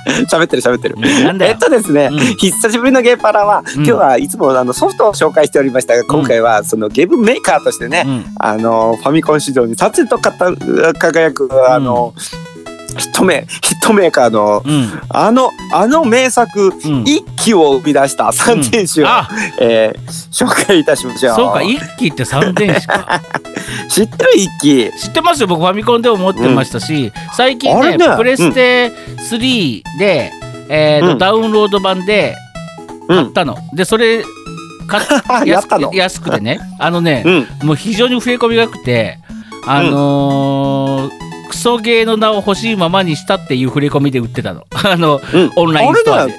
喋ってる喋ってる。えっとですね、うん。久しぶりのゲーパラは、うん。今日はいつもあのソフトを紹介しておりましたが、今回はそのゲームメーカーとしてね、うん。あのファミコン市場に立つとかた輝くあの、ヒットメヒットメーカーのうん。あのあの名作、うん。一機を生み出した三点子を、あ。えー紹介いたしましょう。そうか一機って3電子か。知ってる一機。知ってますよ。僕ファミコンでも持ってましたし、最近ねね。プレステ3で、えーとうん。ダウンロード版でうん。買ったの、でそれ買っ や安ったの？く安くてね。あのね、うん。もう非常に増え込みが良くてあのークソゲーの名を欲しいままにしたっていう触れ込みで売ってたの。あの、うん。オンラインストアで、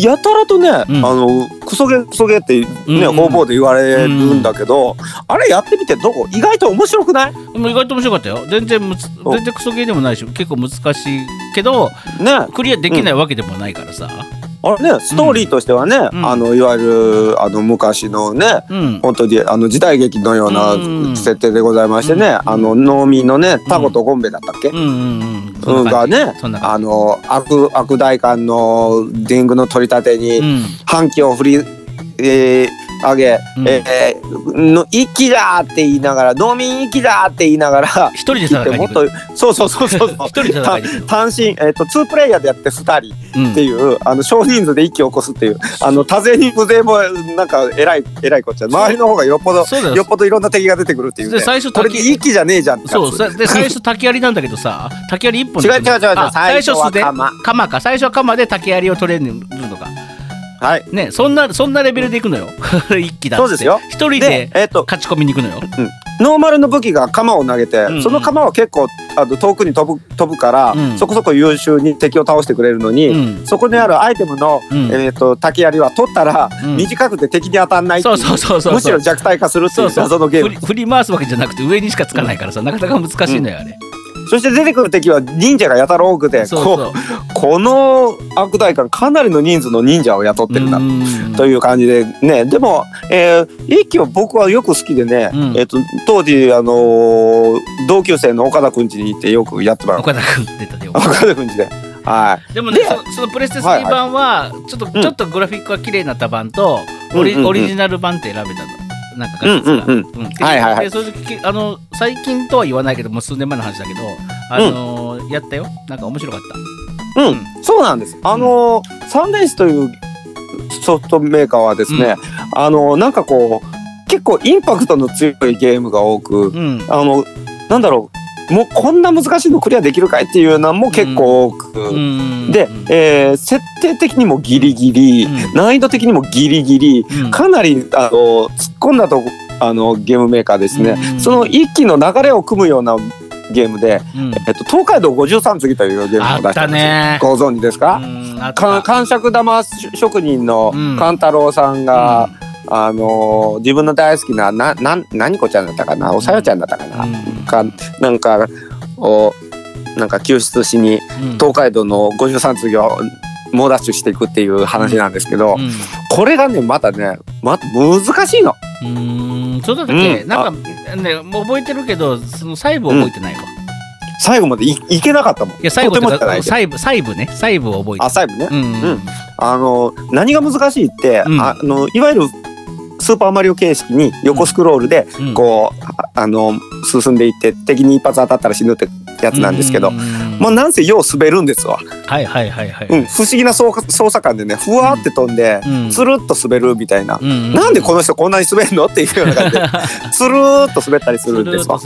やたらとね、ん。あのクソゲークソゲーってね、うん方々で言われるんだけど、あれやってみてどう意外と面白くない？意外と面白かったよ。全然むつお。全然クソゲーでもないし結構難しいけどね。クリアできないわけでもないからさ、あれねストーリーとしてはね、うん。あのいわゆるあの昔のねうん。本当にあの時代劇のようなうん設定でございましてね、うんあの農民のねタコとゴンベだったっけ、うんがねあの悪悪大官のディングの取り立てに、反旗を振り、えー上げ、うん。えーの一気だって言いながら農民一気だって言いながら一人で戦いにもっ行くとそうそうそうそう。一人で単身、えー、と2プレイヤーでやって2人うんっていう、あの少人数で一気を起こすっていうあの多勢に無勢もなんかえらいえらいこっちゃ周りの方がよっぽどよ。よっぽどいろんな敵が出てくるっていうね。で最初これで一気じゃねえじゃんそうで最初竹槍なんだけどさ 竹槍一本で。違う違う違う最初は鎌。鎌か。最初は鎌で竹槍を取れるのかはい。ねそんなそんなレベルでいくのよ。一気だそうですよ。一人ででえっ、と勝ち込みに行くのよ。ノーマルの武器が鎌を投げて、うんうん。その鎌は結構あの遠くに飛ぶ飛ぶから、うん。そこそこ優秀に敵を倒してくれるのに、うん。そこにあるアイテムの、うん。えー、と竹槍は取ったら、うん。短くて敵に当たんないそうそうそうそう。むしろ弱体化するっていうそうそう謎のゲーム。振り振り回すわけじゃなくて上にしかつかないからさなかなか難しいのよあれそして出てくる敵は忍者がやたら多くてここの悪大官かなりの人数の忍者を雇ってるなうん。という感じでね。でも、えー、一機は僕はよく好きでね、うん。えー、と当時、あのー同級生の岡田くん家に行ってよくやってもらう岡田君出たで岡田くん家で。はい。でもねでそそのプレステはい3版はちょっと、うん。ちょっとグラフィックが綺麗になった版とうん。オリジナル版って選べたのなんかが、うんうんうん。うん。はいはいはい。でそれできあの最近とは言わないけどもう数年前の話だけどあのーやったよ。なんか面白かった。うん、うん。そうなんです。あのーサンデースというソフトメーカーはですね、あのーなんかこう結構インパクトの強いゲームが多く、うん。あのなんだろうもうこんな難しいのクリアできるかいっていうのも結構多く、うん。で、うん。えー設定的にもギリギリ、うん。難易度的にもギリギリ、うん。かなりあの突っ込んだとこあのゲームメーカーですね、うん。その一気の流れを組むようなゲームで、うん。えっと、東海道53次というゲームを出したんですご存知ですか、か感触玉職人のうん。勘太郎さんが、あのー自分の大好きななな何子ちゃんだったかな？おさよちゃんだったかな、うん。かなんかをなんか救出しにうん。東海道の53次を猛ダッシュしていくっていう話なんですけど、うん。これがねまたねま難しいの。うーん。そうだっけ、うん。なんかねもう覚えてるけどその細部覚えてないわ、い最後までいいけなかったもん。いけど。細部細部ね。細部を覚えてあ細部ね。うん。うん。あの何が難しいって、うん。あのいわゆるスーパーマリオ形式に横スクロールでうん。こう、ああの進んでいって敵に一発当たったら死ぬってやつなんですけど、うん。まあなんせよう滑るんですわ、はいはいはいはい、うん、不思議な操操作感でねふわーって飛んで、うん。つるっと滑るみたいな、うんなんでこの人こんなに滑るのっていうような感じで つるーっと滑ったりするんですわ。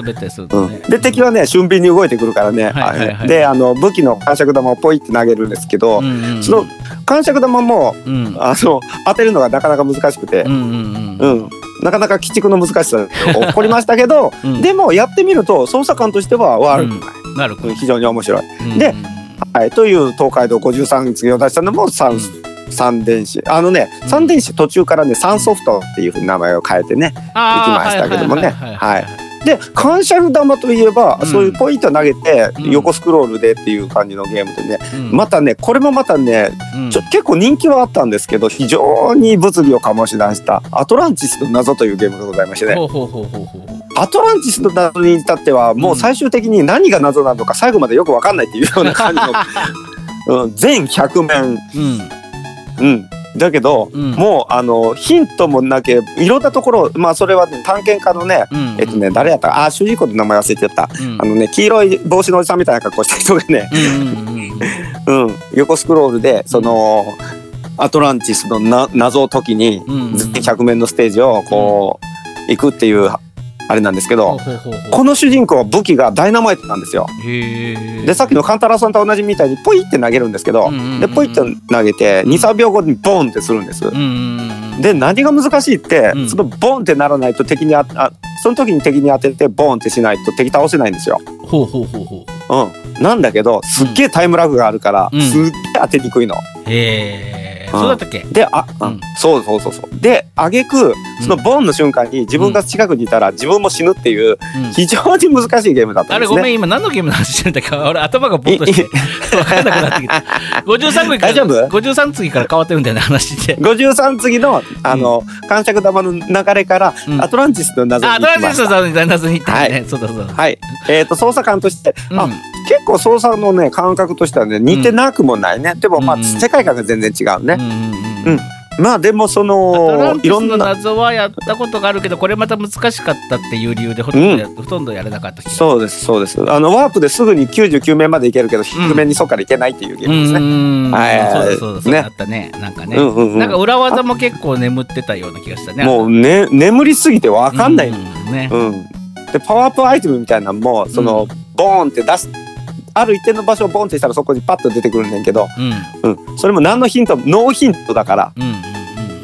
で敵はね俊敏に動いてくるからね、はいはいはい。であの武器の感触玉をポイって投げるんですけど、うんうんうん。その感触玉もうん。あの当てるのがなかなか難しくて。う、んうんううん。ん。なかなか鬼畜の難しさが起こりましたけど、うん。でもやってみると操作感としては悪くない、なるほど。非常に面白い。うん。ではい、という東海道53次を出したのも三、三電子。あのね三電子途中からね三ソフトっていうふうに名前を変えてね行きましたけどもね。はい。はいで感謝玉といえば、うん。そういうポイント投げてうん。横スクロールでっていう感じのゲームでね、うん。またねこれもまたねうん。ちょ結構人気はあったんですけど非常に物議を醸し出した「アトランティスの謎」というゲームがございましてね。アトランティスの謎に至ってはもう。最終的に何が謎なのか最後までよく分かんないっていうような感じのうん、全100面うんうんだけど、うん。もうあのヒントもなけいろんなところまあそれは、ね、探検家のね、うん。えっとね誰やったあ主人公の名前忘れちゃった、うん。あのね黄色い帽子のおじさんみたいな格好した人がね、うん 横スクロールでその、アトランティスのな謎を解きに、うんうん全100面のステージをこう、行くっていうあれなんですけど、この主人公は武器がダイナマイトなんですよ。でさっきのカンタラさんと同じみたいにポイって投げるんですけど、でポイって投げて23秒後にボンってするんです。で何が難しいって、うんそのボンってならないと敵にああその時に敵に当ててボンってしないと敵倒せないんですよ。ほうほうほうほううん、なんだけどすっげえタイムラグがあるから、うんすっげえ当てにくいの。へえうん。そうだったっけ？であ、うん。うん。そうそうそうそう。で挙句そのボンの瞬間に自分が近くにいたら自分も死ぬっていううん。非常に難しいゲームだったあれんですね。ごめん今何のゲームの話してるんだっけ俺頭がボッとして分かんなくなってきた。53次から大丈夫？53次から変わってるんだよね話って。53次のあの、感触玉の流れから、うん。アトランティスの謎に行きました。さんに謎に行ったね、はい。そうだそうだ、はい、えっ、と操作感として、あうん結構操作のね感覚としてはね似てなくもないね、でもまあ、うん。世界観が全然違うね、うんうんうん。うん。まあでもそののいろんな。謎はやったことがあるけどこれまた難しかったっていう理由でほとんどや,、ほとんどやれなかったそうですそうです。あのワープですぐに99面までいけるけど100面にそこからいけないっていうゲームですね、うんはいはい。そうだそうだそうだね。あったねなんかね、なんか裏技も結構眠ってたような気がしたねもうね眠りすぎてわかんないの、うんね、うん。でパワーアップアイテムみたいなのもその、ボーンって出すある一定の場所をボンってしたらそこにパッと出てくるんねんけど、うん。うん、それも何のヒントもノーヒントだから、うんうん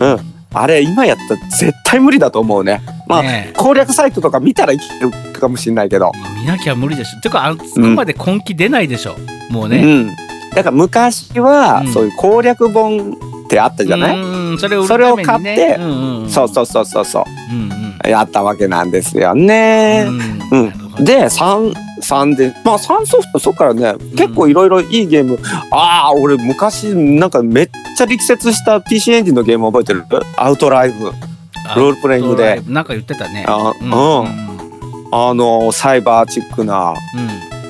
うん。うん、あれ今やったら絶対無理だと思うね。まあ、ねえ。攻略サイトとか見たらいけるかもしれないけど、見なきゃ無理でしょ。てかあそこまで根気出ないでしょ、もうね、うん、だから昔は、うん。そういう攻略本ってあったじゃない、うんそれを売るそれを買ってうんうんうん、そうそうそうそうそう。うんうん。やったわけなんですよね。うん。うんで3三でまあ3ソフトそっからね結構いろいろいいゲーム、ああ俺昔なんかめっちゃ力説した PC エンジンのゲーム覚えてる？アウトライブロールプレイングで。なんか言ってたね。あうんうん。あのサイバーチックな、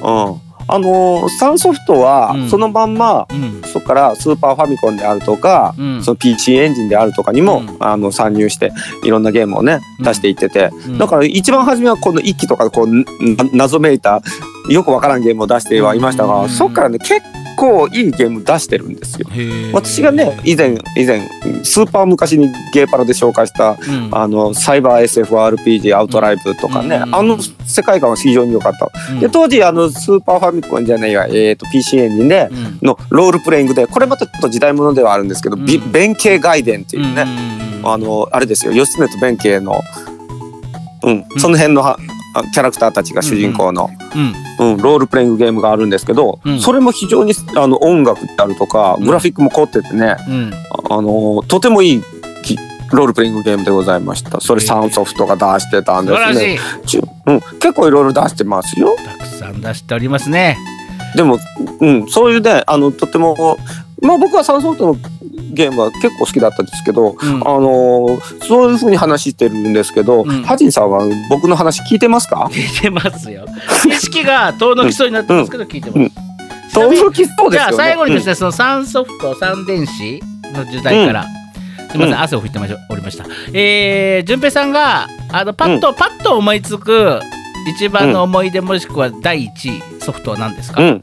うん。うん、あの3ソフトはうん。そのまんま、うん。そこからスーパーファミコンであるとか、うん。その PC エンジンであるとかにも、うん。あの参入していろんなゲームをねうん。出していってて、うん。だから一番初めはこの一機とかこうな謎めいたよくわからんゲームを出してはいましたが、うん。そっからね結構いいゲーム出してるんですよ。私がね以前以前スーパー昔にゲーパラで紹介したうん。あのサイバー SFRPG アウトライブとかね、うん。あの世界観は非常に良かった。うん。で当時あのスーパーファミコンじゃないわ、えー、と PC エンジンでうん。のロールプレイングでこれまたちょっと時代物ではあるんですけど、弁慶外伝っていうね、うんあのあれですよ義経と弁慶の、うん、その辺のはあキャラクターたちが主人公の、うん。うんロールプレイングゲームがあるんですけど、うん。それも非常にあの音楽であるとかグラフィックも凝っててね、うん。あのとてもいいきロールプレイングゲームでございました。それサンソフトが出してたんですね。うん、結構いろいろ出してますよ。たくさん出しておりますね。でも、うん、そういうねあのとてもまあ僕はサンソフトのゲームは結構好きだったんですけど、うん。あのそういうふうに話してるんですけど、うん。ハジンさんは僕の話聞いてますか？聞いてますよ。意識が遠のきそうになってますけど聞いてます、うん。遠のきそうですよね。じゃあ最後にですね、その3ソフト3電子の時代から、すみません、うん。汗を拭いてましおりました。えー、順平さんがあのパッと、パッと思いつく一番の思い出もしくは第一位ソフトは何ですか、うん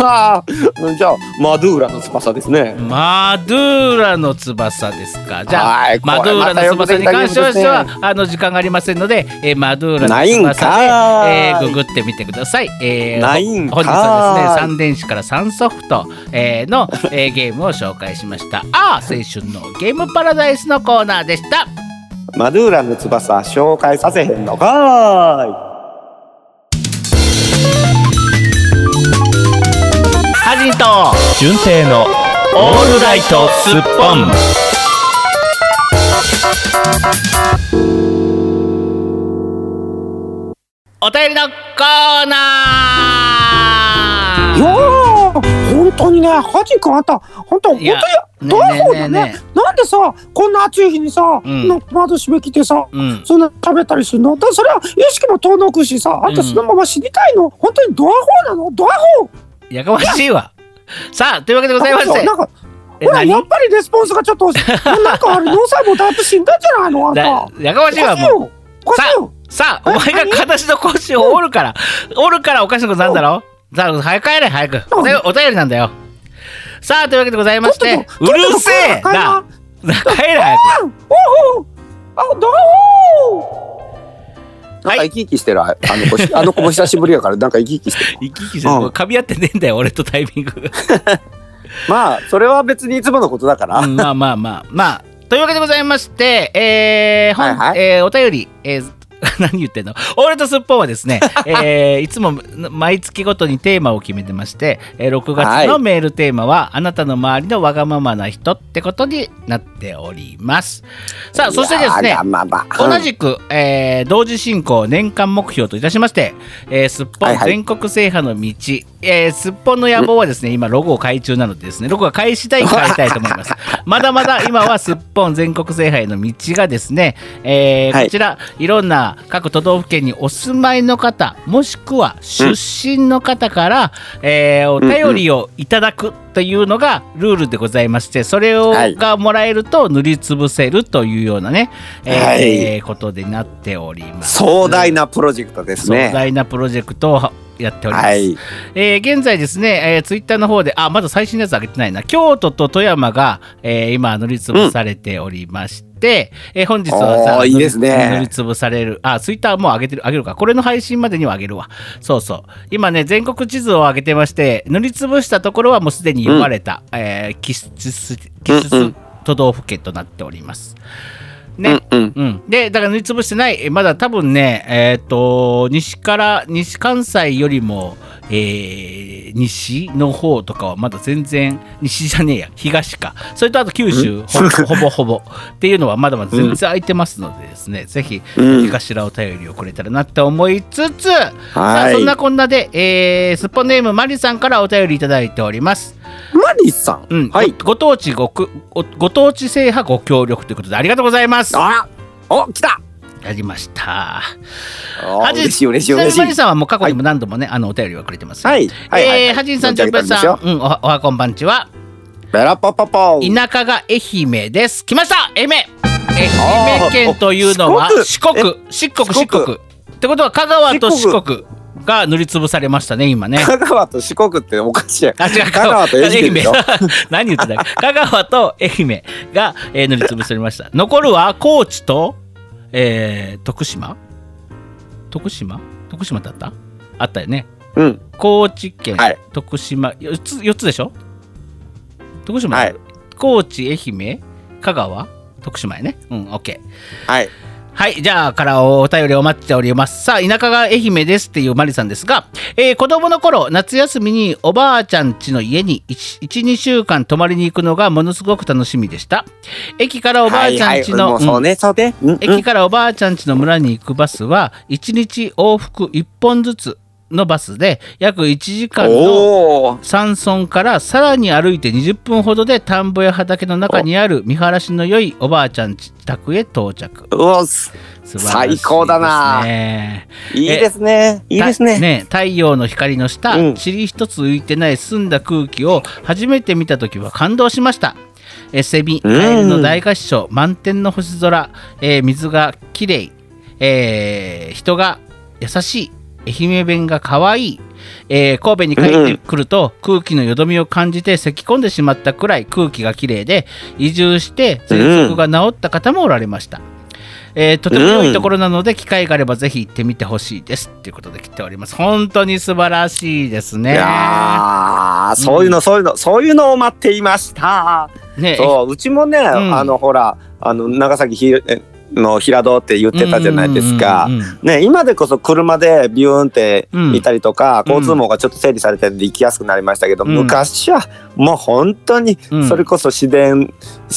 あ あじゃあマドゥーラの翼ですねマドゥーラの翼ですか。じゃあ、マドゥーラの翼に関しては、またよくできたゲームですねあの時間がありませんので、えーマドゥーラの翼かで、えーググってみてください。えー本日はですね、3電子から3ソフト、えーの、えーゲームを紹介しました。あー青春のゲームパラダイスのコーナーでした。マドゥーラの翼紹介させへんのかハジンと。純正のオールライトスッポン。お便りのコーナー。いやーー本当にねハジ君あんた。本当本当いやにドアホだね。ねなんでさこんな暑い日にさ、うん。の窓閉め切ってさうん。そんな喋ったりするの？だそれは意識も遠のくしさあんたそのまま死にたいの、本当にドアホなの？ドアホやかましいわ。さあというわけでございまして。ほら、何？やっぱりレスポンスがちょっと、なんかあれ、脳細胞だいぶ死んだんじゃないの？あんた。だやかましいわもう。う。おかしいよ。さあお前が形の腰を折るから折るからおかしなことなんだろ？さあ早く帰れ早く。お便りなんだよ。さあというわけでございましてうるせえ。な帰れ早く。おおあ、どうなんか生き生きしてるああの子 あの子も久しぶりやからなんか生き生きしてる生き生きしてる。うん。噛み合ってねえんだよ俺とタイミング まあそれは別にいつものことだから、うんまあまあまあ。まあというわけでございまして、えー本はいはい。えーお便り、えー 何言ってんの？俺とすっぽんはですね、えーいつも毎月ごとにテーマを決めてまして、えー6月のメールテーマは、あなたの周りのわがままな人ってことになっております。さあそしてですねまあまあ。同じく、えー同時進行年間目標といたしまして、えーすっぽんはいはい。全国制覇の道、えーすっぽんの野望はですね、今ロゴを改中なのでですね、ロゴが開始代に変えたいと思います。まだまだ今はすっぽん全国制覇への道がですね、えーはい。こちらいろんな各都道府県にお住まいの方、もしくは出身の方から、えーお便りをいただくというのがルールでございまして、それを、はい。がもらえると塗りつぶせるというようなね、えーはい。ことでなっております。壮大なプロジェクトです壮ね大なプロジェクトをやっております。はいえー現在ですね、えー、ツイッターの方で、あ、まだ最新のやつ上げてないな。京都と富山が、えー今塗りつぶされておりまして、えー本日はさおーいいですね塗りつぶされる。あ、ツイッターもう上げてる、上げるか。これの配信までには上げるわ。そうそう。今ね、全国地図を上げてまして、塗りつぶしたところはもうすでに読まれた、えー、キスス、キスス都道府県となっております。ね。うんうんうん、でだから塗りつぶしてない。えまだ多分ねえっ、と西から西関西よりも、えー西の方とかはまだ全然西じゃねえや東か。それとあと九州ほほぼ ほぼ。っていうのはまだまだ全然空いてますのでですね、ぜひうん。何かしらお便りをくれたらなって思いつつ、さあはい。そんなこんなで、えー、すっぽんネームマリさんからお便りいただいております。マリさん、うん。はい。ごご当地ごくごご当地制覇ご協力ということでありがとうございます。あお来た。やりました。おはじ嬉しい嬉しい嬉しい。にマリさんはもう過去にも何度もね、あのお便りをくれてます。はいはいはい。えー、はじんさん、じゅんぺいさん、うん、おはおはこんばんちは。ベラパパパ田舎が愛媛です。来ました。愛媛。愛媛県というのはあ四国、四国、四国。ってことは香川と四国が塗りつぶされましたね、今ね。香川と四国っておかしいあ、違う、香川と愛媛何言ってた香川と愛媛が、えー塗りつぶされました。残るは高知と、えー徳島？徳島？徳島だった？あったよね。うん。高知県、はい。徳島？4つ ,4 つでしょ？徳島、はい。高知愛媛？香川？徳島やね。うん OK はいはいじゃあからお便りを待っております。さあ田舎が愛媛ですっていうマリさんですが、えー子供の頃夏休みにおばあちゃん家の家に12週間泊まりに行くのがものすごく楽しみでした。駅からおばあちゃん家の、駅からおばあちゃん家の村に行くバスは1日往復1本ずつのバスで約1時間の。山村からさらに歩いて20分ほどで田んぼや畑の中にある見晴らしの良いおばあちゃん宅へ到着。最高だな。いいですね。いいですね。た太陽の光の下、うん。塵一つ浮いてない澄んだ空気を初めて見た時は感動しました。えセミカエルの大合唱満天の星空、えー水がきれい、えー人が優しい愛媛弁が可愛い。えー神戸に帰ってくると空気のよどみを感じて咳き込んでしまったくらい空気がきれいで移住して喘息が治った方もおられました、えーとても良いところなので、機会があればぜひ行ってみてほしいです。ということで来ております。本当に素晴らしいですね。いやーそういうの、そういうの、そういうのを待っていました。ねそう、うちもね、ん。あの、ほら、あの、長崎ひの平戸って言ってたじゃないですか。ね、今でこそ車でビューンってうん。いたりとか、うん。交通網がちょっと整理されてるんで行きやすくなりましたけど、うん。昔はもう本当にうん。それこそ市電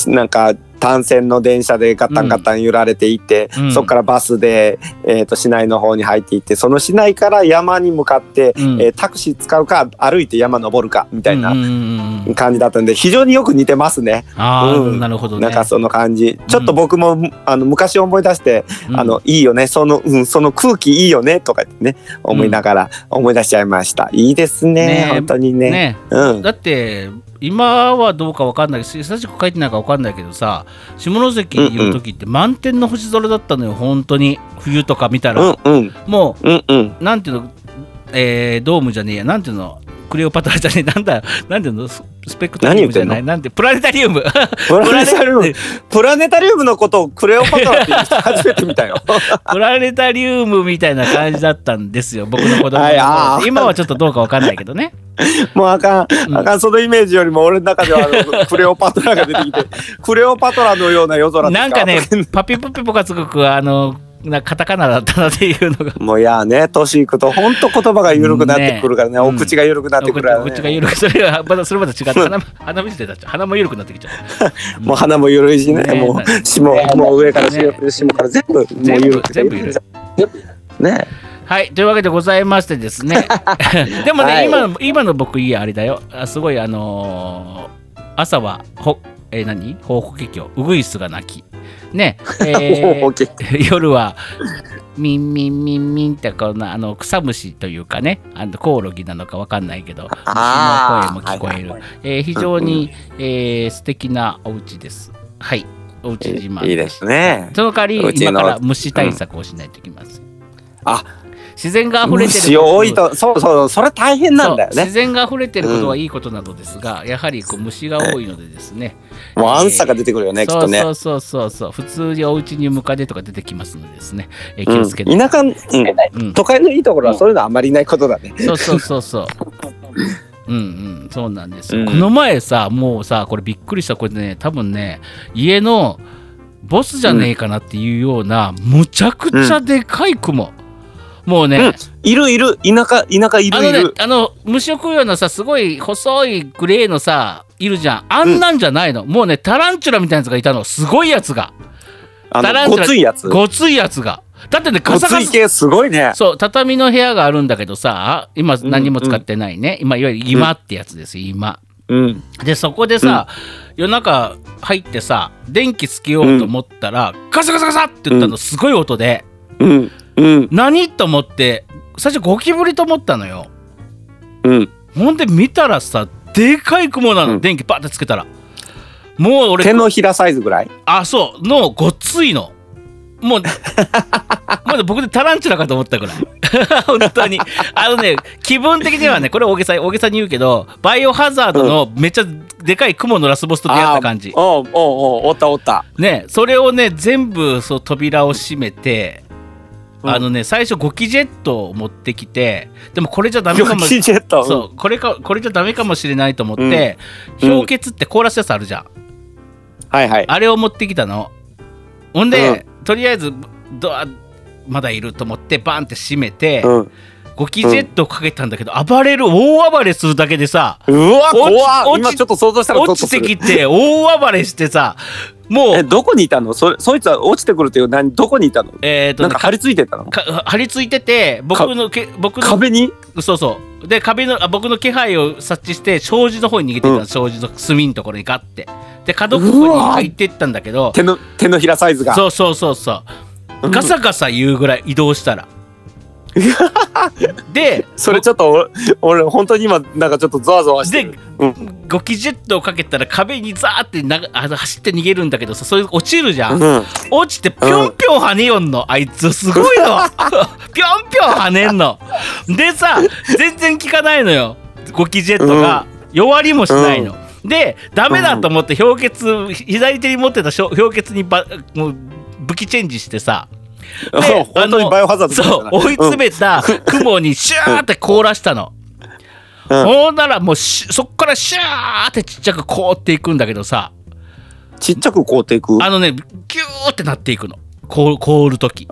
なんか単線の電車でガタンガタン揺られていって、うん。そこからバスで、えー、と市内の方に入っていってその市内から山に向かって、うん。えータクシー使うか歩いて山登るかみたいなうんうんうんうん。感じだったんで非常によく似てますね。うん。なるほどね。なんかその感じ。ちょっと僕も、あの昔思い出して、うん。あのいいよねその,、うん、その空気いいよねとか言ってね思いながら思い出しちゃいました。いいですねね本当にね。ねうん。だって今はどうかわかんないし久しく書いてないかわかんないけどさ下関にいる時って満天の星空だったのよ本当に。冬とか見たら、うんうん。もうんうん。うなんていうの、えードームじゃねえや。なんていうのクレオパトラじゃねえ。なんだなんていうのススペクタリウムじゃない。なんてプラネタリウム。プラネタリウム。プラネタリウム。のことをクレオパトラって初めて見たよ。プラネタリウムみたいな感じだったんですよ。僕の子供は今はちょっとどうかわかんないけどね。もうあかん、うん。あかん、そのイメージよりも俺の中ではクレオパトラが出てきて、クレオパトラのような夜空なんかねパピプピポがつくくあのなカタカナだったなっていうのが。もういやね、年いくと本当言葉が緩くなってくるからね、ねお口が緩くなってくるからね。お口が緩くそれはまだそれまで違った。鼻鼻水出たっちゃう。鼻も緩くなってきちゃう。もう鼻も緩いしね、ね。もう下、もう上から下、下から全部、もう緩くて。全部緩い。ね。はい。というわけでございましてですね。でもね、はい。今の今の僕いいあれだよ。あすごいあのー朝はほえー何？報告劇をウグイスが鳴き。ね。えー夜はミンミンミンミンってこんなあの草むしというかね。あのコオロギなのかわかんないけど虫の声も聞こえる、はいえー非常に、えー素敵なお家です。はい。お家自慢。いいですね。その代わり今から虫対策をしないといけません、あ自然が溢れてる虫多いと、そうそう、それ大変なんだよね。自然が溢れてることはいいことなのですが、やはりこう虫が多いのでですね。もうアンサーが出てくるよね、きっとね。そ。うそうそうそう普通にお家にムカデとか出てきますのでですね、えー気うんをつけて、田舎、うん、うん。都会のいいところはそういうのはあんまりないことだね。そうそうそうそう。うんうん、そうなんですよ、うん。この前さ、もうさ、これびっくりした、これね、多分ね、家のボスじゃねえかなっていうような、むちゃくちゃでかい雲。もうね、うんいるいる、田舎、田舎いあのねるいる。、あの虫を食うようなさ、すごい細いグレーのさ、いるじゃん。あんなんじゃないの。もうね、タランチュラみたいなやつがいたの。すごいやつが。あの、タランチュラごついやつ。ごついやつが。だってね、ごカサカサ。すごいね。そう、畳の部屋があるんだけどさ、今何も使ってないね。今、いわゆる今ってやつですよ、今。うん。で、そこでさ、夜中入ってさ、電気つけようと思ったら、ガサガサガサって言ったの、すごい音で、うん。うん。何と思って、最初ゴキブリと思ったのよ。うん。ほんで見たらさ、でかい雲なの、うん電気パッてつけたら。もう俺手、のひらサイズぐらい？あ、そう、のごっついの。もう、もうね僕でタランチュラかと思ったぐらい。本当に。あのね、気分的にはね、これ大げさ、大げさに言うけど、バイオハザードのめっちゃでかい雲のラスボスと出会った感じ。おうおうおうおったおった。ね、それをね、全部そう扉を閉めて、うんあのね、最初ゴキジェットを持ってきて、でもこれじゃダメかゴもキジェット？そうこれかこれじゃダメかもしれないと思って、うん氷結って凍らすやつあるじゃん、はいはい。あれを持ってきたのほんで、とりあえずドアまだいると思ってバンって閉めて、うん。ゴキジェットをかけたんだけど、暴れる大暴れするだけでさうわ、怖っ。今ちょっと想像したら落ちてきて大暴れしてさも え、うどこにいたの？それ、そいつは落ちてくるっていう、何、どこにいたの？えーとねなんか張り付いてたの？か張り付いてて僕のけ僕の壁に？そうそう。で壁のあ僕の気配を察知して障子の方に逃げてた、うん。障子の隅のところにガッて。で角っこに入っていったんだけど手の、手のひらサイズが。そうそうそうそう。ガサガサ言うぐらい移動したら でそれちょっと俺、俺本当に今、なんかちょっとゾワゾワしてでる。うん。ゴキジェットをかけたら壁にザーってなあの走って逃げるんだけどさそれ落ちるじゃん、うん。落ちてぴょんぴょん跳ねよんの。あいつすごいの。ぴょんぴょん跳ねんの。でさ全然効かないのよ。ゴキジェットが、弱りもしないの、でダメだと思って氷結左手に持ってた氷結にばもう武器チェンジしてさで 本当にバイオハザードそう追い詰めた 雲にシューって凍らしたの、うん。ほんならもうしそっからシューってちっちゃく凍っていくんだけどさ。ちっちゃく凍っていく？あのねキューってなっていくの。凍凍る時。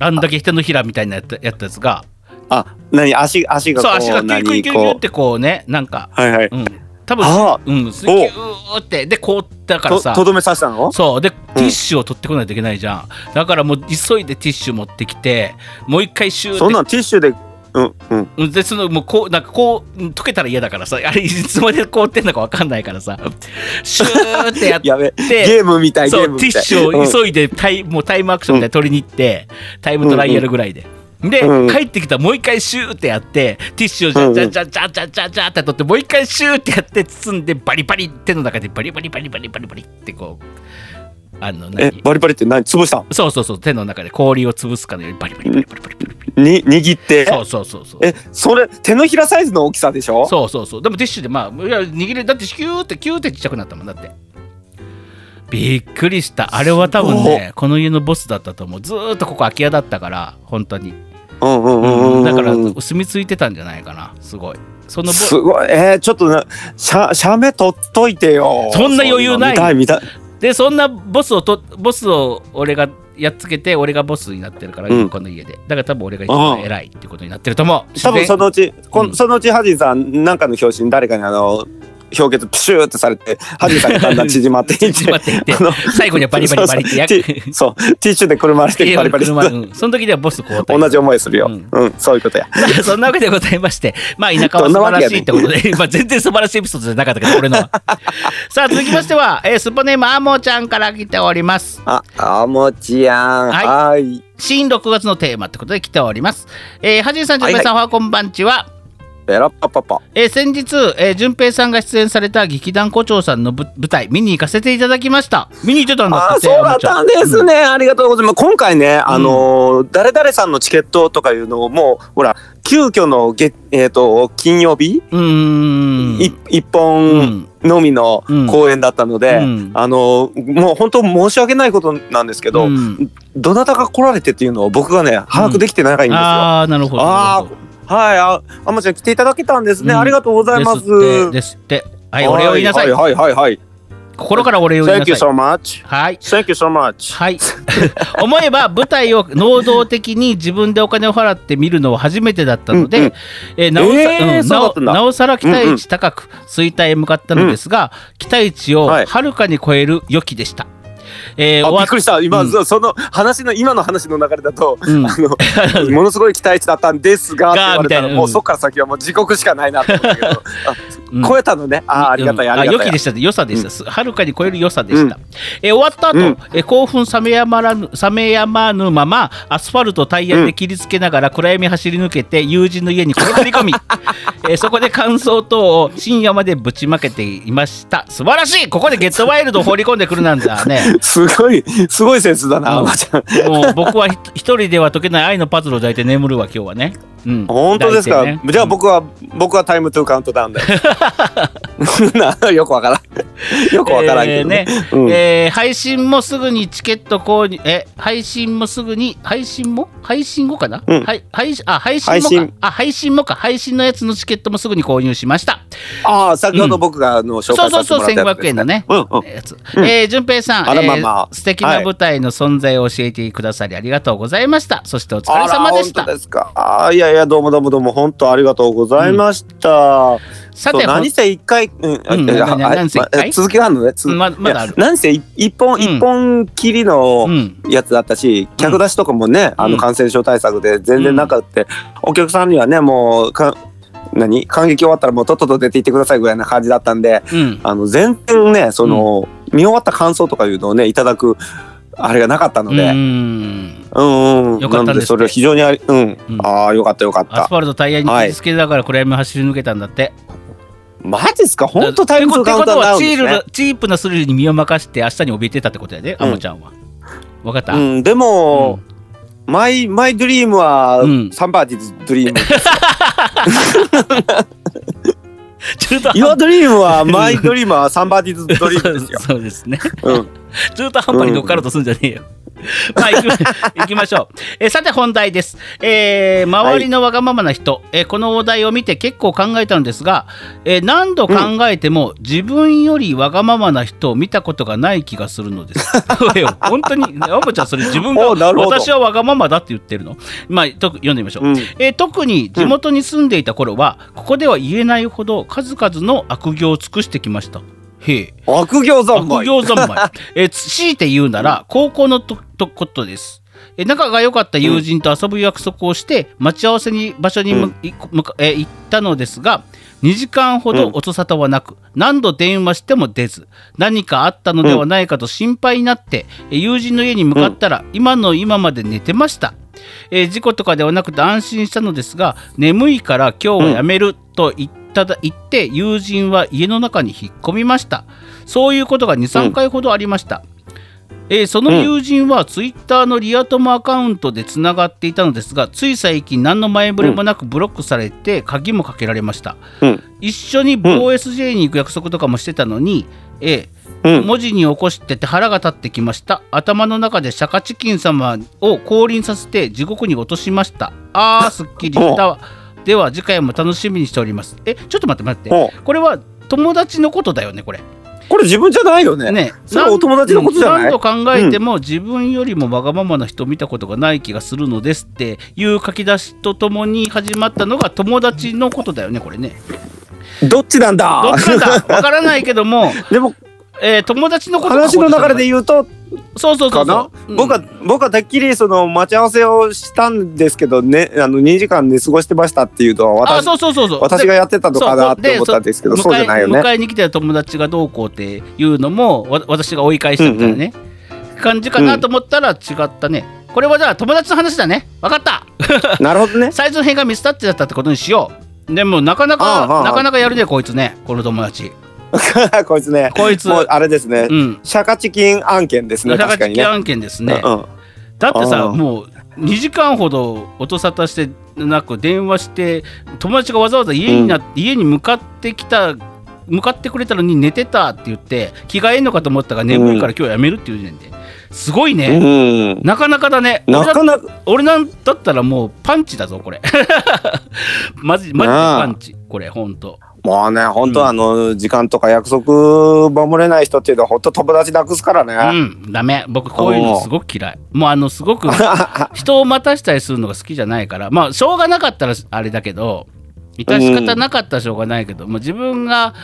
あんだけ手のひらみたいなやったやったやつが。あ、何？足、足がこう、そう足がキュイキュイキュイキュイっなんてこうねなんか。はいはい。うん多分あうんすギューって。で凍ったからさ。と、とどめさせたの？そう。でティッシュを取ってこないといけないじゃん、だからもう急いでティッシュ持ってきてもう一回シューって。そんなんティッシュでうんうん。うん。でそのもうこうなんかこううん溶けたら嫌だからさ。あれいつまで凍ってんのか分かんないからさ。シューってやって。やべゲームみたい、そうゲームみたい。ティッシュを急いでタイもうタイムアクションみたいに取りに行って、タイムトライアルぐらいで。で、うん。帰ってきたらもう一回シューってやってティッシュをジャジャジャジャジャジャジャって取ってもう一回シューってやって包んでバリバリ手の中でバリバリバリバリバリバリってこうあのえ何？バリバリって何？潰したん？そうそうそう手の中で氷を潰すかのようにバリバリバリバリバリバリに握ってそうそうそうそうえそれ手のひらサイズの大きさでしょそうそうそうでもティッシュでまあいや握れだってキューってキューってちっちゃくなったもんだってびっくりしたあれは多分ねこの家のボスだったと思うずーっとここ空き家だったから本当にうんうんうんうんだから住み着いてたんじゃないかな。すごい。そのボすごい。えー、ちょっとなしゃ写メ撮っといてよ。そんな余裕ない。そううの見たい見たい。でそんなボスをとボスを俺がやっつけて俺がボスになってるから、うん。この家で。だから多分俺が一番偉いってことになってると思う。多分そのうち、こうんん、そのうちハジンさんなんかの表紙に誰かにあの氷結プシューってされてハジンさんがだんだん縮まっていって縮まっていってあの最後にはバリバリバリって。やそうそうティそう。ティッシュでくるまれてバリバリ車うん。その時ではボス交代同じ思いするよ、ううん。んそういうことや。そんなわけでございまして、まあ、田舎は素晴らしいってことで、まあ、全然素晴らしいエピソードじゃなかったけど、俺のは。さあ、続きましては、えースポネームアーモーちゃんから来ております。ああもちやん。はい。はい。新6月のテーマってことで来ております。えー、はじめさん、じゅんぺいさん、おはこんばんちは。ペラッパッパッパ。えー先日、えー、順平さんが出演された劇団胡蝶さんのぶ舞台見に行かせていただきました。見に行ってたんだってそうだったんですね、ありがとうございます。今回ねあのー誰々さんのチケットとかいうのをもうほら急遽の月えっ、と金曜日、うーん。い一う本ん。のみのうん。公演だったので、うん。あのもう本当申し訳ないことなんですけど、うん。どなたが来られてっていうのを僕がね把握できてないんですよ。ああなるほど。あーはいああまちゃん来ていただけたんですね、うんありがとうございます。ですってはいお礼を言いなさい、はいはいはいはい。心からお礼を言いなさい so much. はい。Thank you so much. はい。思えば舞台を能動的に自分でお金を払って見るのは初めてだったので、うんうんえーなおさえーうんなおさら期待値高く衰退へ向かったのですが、期待値をはるかに超える良きでした。えーあびっくりした。今、うん。そその話の今の話の流れだと、うん。あの ものすごい期待値だったんですがって言われたらがみたいな。うんもうそっから先はもう地獄しかないなと思ったけど、超えたのね。あーありがたい、うん。ありがたい。良きでした。良さでした、すはるかに超える良さでした、えー終わった後、うん。えー興奮冷めやまらぬ冷めやまぬままアスファルトタイヤで切りつけながら暗闇走り抜けて友人の家に転がり込み、えーそこで感想等を深夜までぶちまけていました。素晴らしい！ここでゲットワイルドを放り込んでくるなんだね。すごいすごいセンスだな、うん。おばちゃん。もう僕はひ一人では解けない愛のパズルを抱いて眠るわ今日はね、うん、本当ですか、ね。じゃあ僕は、僕はタイムトゥーカウントダウンだよ なよくわからん。よくわからんけどね,、えーね。うん。えー配信もすぐにチケット購入え配信もすぐに配信も？配信後かな、うん。はい配信あ配信もか。配信。あ配信もか。配信のやつのチケットもすぐに購入しました。ああ先ほど僕があの紹そう介そうそうさせてもらったやつ1500円のね、うんうん。やつ、うん。えー順平さん、あらえーまあまあ。素敵な舞台の存在を教えてくださりありがとうございました。そしてお疲れ様でした。あら本当ですか？あーいやいやどうもどうもどうも本当ありがとうございました、さてそう何せ一回、うんあうんまあ続きがあるのね。つままだある。何せ一一本、うん。一本きりのうんやつだったし、客出しとかもね、あうん。の感染症対策で全然なかって、お客さんにはねもうか何？感激終わったらもうとっとと出て行ってくださいぐらいな感じだったんでうん。あの全然ねその、見終わった感想とかいうのをねいただくあれがなかったので、ううん、んうんうん。よかったんですそれは非常にありうん、うん。ああよかったよかった。アスファルトタイヤに傷つけながら暗闇を走り抜けたんだって、マジっすか？本当タイムズカウントことはチダウンですね。チープなスリルに身を任して明日に怯えてたってことやで、うん。アモちゃんは。わかった、うん、でも、マイマイドリームは、うん。サンバーディズドリーム。中途半岩ドリームはマイドリームはサンバーディズドリームですよ。そうですね。うん、中途半端に乗っかろうとするんじゃねえよ。まあ行きま 行きましょう、えーさて本題です、えー周りのわがままな人、えーこのお題を見て結構考えたんですが、えー何度考えても自分よりわがままな人を見たことがない気がするのです。本当に？あもちゃんそれ自分が私はわがままだって言ってるの。まあと読んでみましょう、うん。えー特に地元に住んでいた頃は、ここでは言えないほど数々の悪行を尽くしてきましたへえ悪行三昧悪行三昧。えー、強いて言うなら、高校のととことです。えー仲が良かった友人と遊ぶ約束をして、待ち合わせに場所にむ、い向かえー行ったのですが、2時間ほど音沙汰はなく、何度電話しても出ず、何かあったのではないかと心配になって、えー友人の家に向かったら、今の今まで寝てました。えー事故とかではなくて安心したのですが眠いから今日はやめると言っただ言って友人は家の中に引っ込みました。そういうことが23回ほどありました、えーその友人はツイッターのリア友アカウントでつながっていたのですがつい最近何の前触れもなくブロックされて鍵もかけられました、うん。一緒に某 SJ に行く約束とかもしてたのに、えーうん。文字に起こしてて腹が立ってきました。頭の中でシャカチキン様を降臨させて地獄に落としました。あーすっきりしたわでは次回も楽しみにしております。えちょっと待って待って。ほこれは友達のことだよねこれ。これ自分じゃないよね。ね。それはお友達のことじゃない？何度考えても自分よりもわがままな人を見たことがない気がするのですっていう書き出しとともに始まったのが友達のことだよねこれね。どっちなんだ？どっちなんだ？わからないけども、でもえー友達のこと話の流れで言うとそうそうそうそう、うん。僕は僕はてっきりその待ち合わせをしたんですけどねあの2時間寝過ごしてましたっていうのはあ私そうそうそうそう。私がやってたのかなって思ったんですけどでそうじゃないよね。迎えに来てた友達がどうこうっていうのもわ私が追い返したみたいなね、感じかなと思ったら違ったね、これはじゃあ友達の話だね。分かった。なるほどね。最初の辺がミスタッチだったってことにしよう。でもなかなかなかなかやるねこいつね。この友達 こいつねこいつもうあれですねうん。シャカチキン案件ですねなか確かにね。案件ですね、うんだってさもう2時間ほど音沙汰してなく電話して友達がわざわざ家にな、家に向かってきた向かってくれたのに寝てたって言って着替えんのかと思ったが眠いから今日やめるっていう時点で。すごいね、うん。なかなかだね。なかなか俺なんだったらもうパンチだぞこれ。マジマジパンチこれほんともうね本当うん。あの時間とか約束守れない人っていうのは本当友達なくすからうねん。ダメ。僕こういうのすごく嫌い。もうあのすごく 人を待たしたりするのが好きじゃないから。まあしょうがなかったらあれだけど致し方なかったらしょうがないけど、もう自分が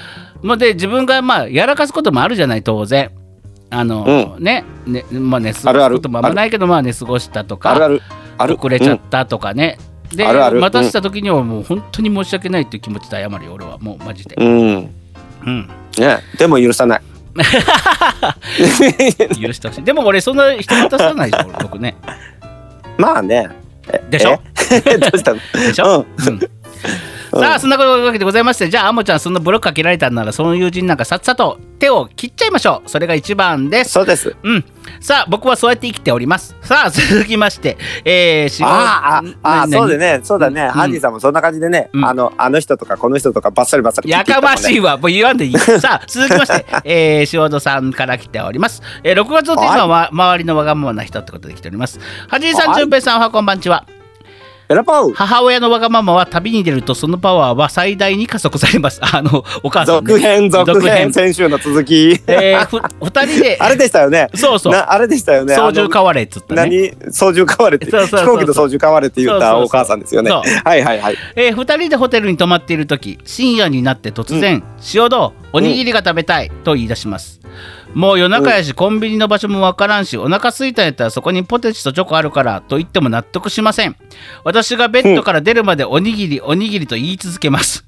まあで自分がまあやらかすこともあるじゃない当然。あの、ねねまあ寝過ごあるあるすこともあんまないけどまあ寝過ごしたとかある。ある。遅れちゃったとかね、であるある。待たした時にはもう本当に申し訳ないっていう気持ちで謝るよ俺は。もうマジで、うん。うん。うん、ねでも許さない。許してほしい。でも俺そんな人待たさないでしょ俺僕ね。まあね。でしょ？え？どうしたの？でしょ、うん。うんさあそんなわけでございましてじゃああもちゃんそんなブロックかけられたんならその友人なんかさっさと手を切っちゃいましょう。それが一番です。そうです。うん。さあ僕はそうやって生きております。さあ続きまして。えー、仕事あああそうでね。そうだね、ん。ハンディさんもそんな感じでね、うん。あのあの人とかこの人とかバッサリバッサリやかましいいわ、もう言わんでいい。さあ、続きまして、えー、塩戸さんから来ております。えー、6月のテーマは、周りのわがままな人ってことで来ております。はじいさん、はいじゅんぺいさん、おはこんばんちは。エラパウ母親のわがままは旅に出るとそのパワーは最大に加速されます。あの、お母さん、ね。続編続続編。編先週の続き。えー、ふ 二人で、あれでしたよね。そうそう、なあれでしたよね。操縦変われっつったね。何？操縦変われって飛行機と操縦変われって言ったお母さんですよね。はいはいはい。えー、二人でホテルに泊まっている時深夜になって突然「塩戸おにぎりが食べたい」と言い出しますもう夜中やしコンビニの場所もわからんしお腹空いたんやったらそこにポテチとチョコあるからと言っても納得しません。私がベッドから出るまでおにぎりおにぎりと言い続けます、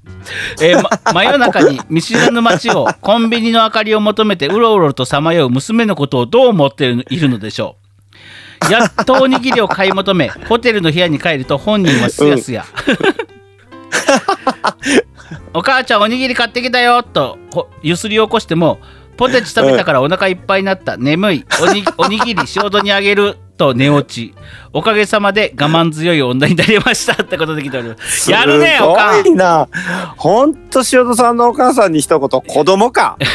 えーま 真夜中に見知らぬ街をコンビニの明かりを求めてうろうろとさまよう娘のことをどう思っているのでしょう。やっとおにぎりを買い求め ホテルの部屋に帰ると本人はすやすや、お母ちゃんおにぎり買ってきたよとほゆすり起こしてもポテチ食べたからお腹いっぱいになった。眠い。おに おにぎり仕事にあげると寝落ち。おかげさまで我慢強い女になりましたってことで来ております。やるねおかん。いな。ほんと塩戸さんのお母さんに一言子供か。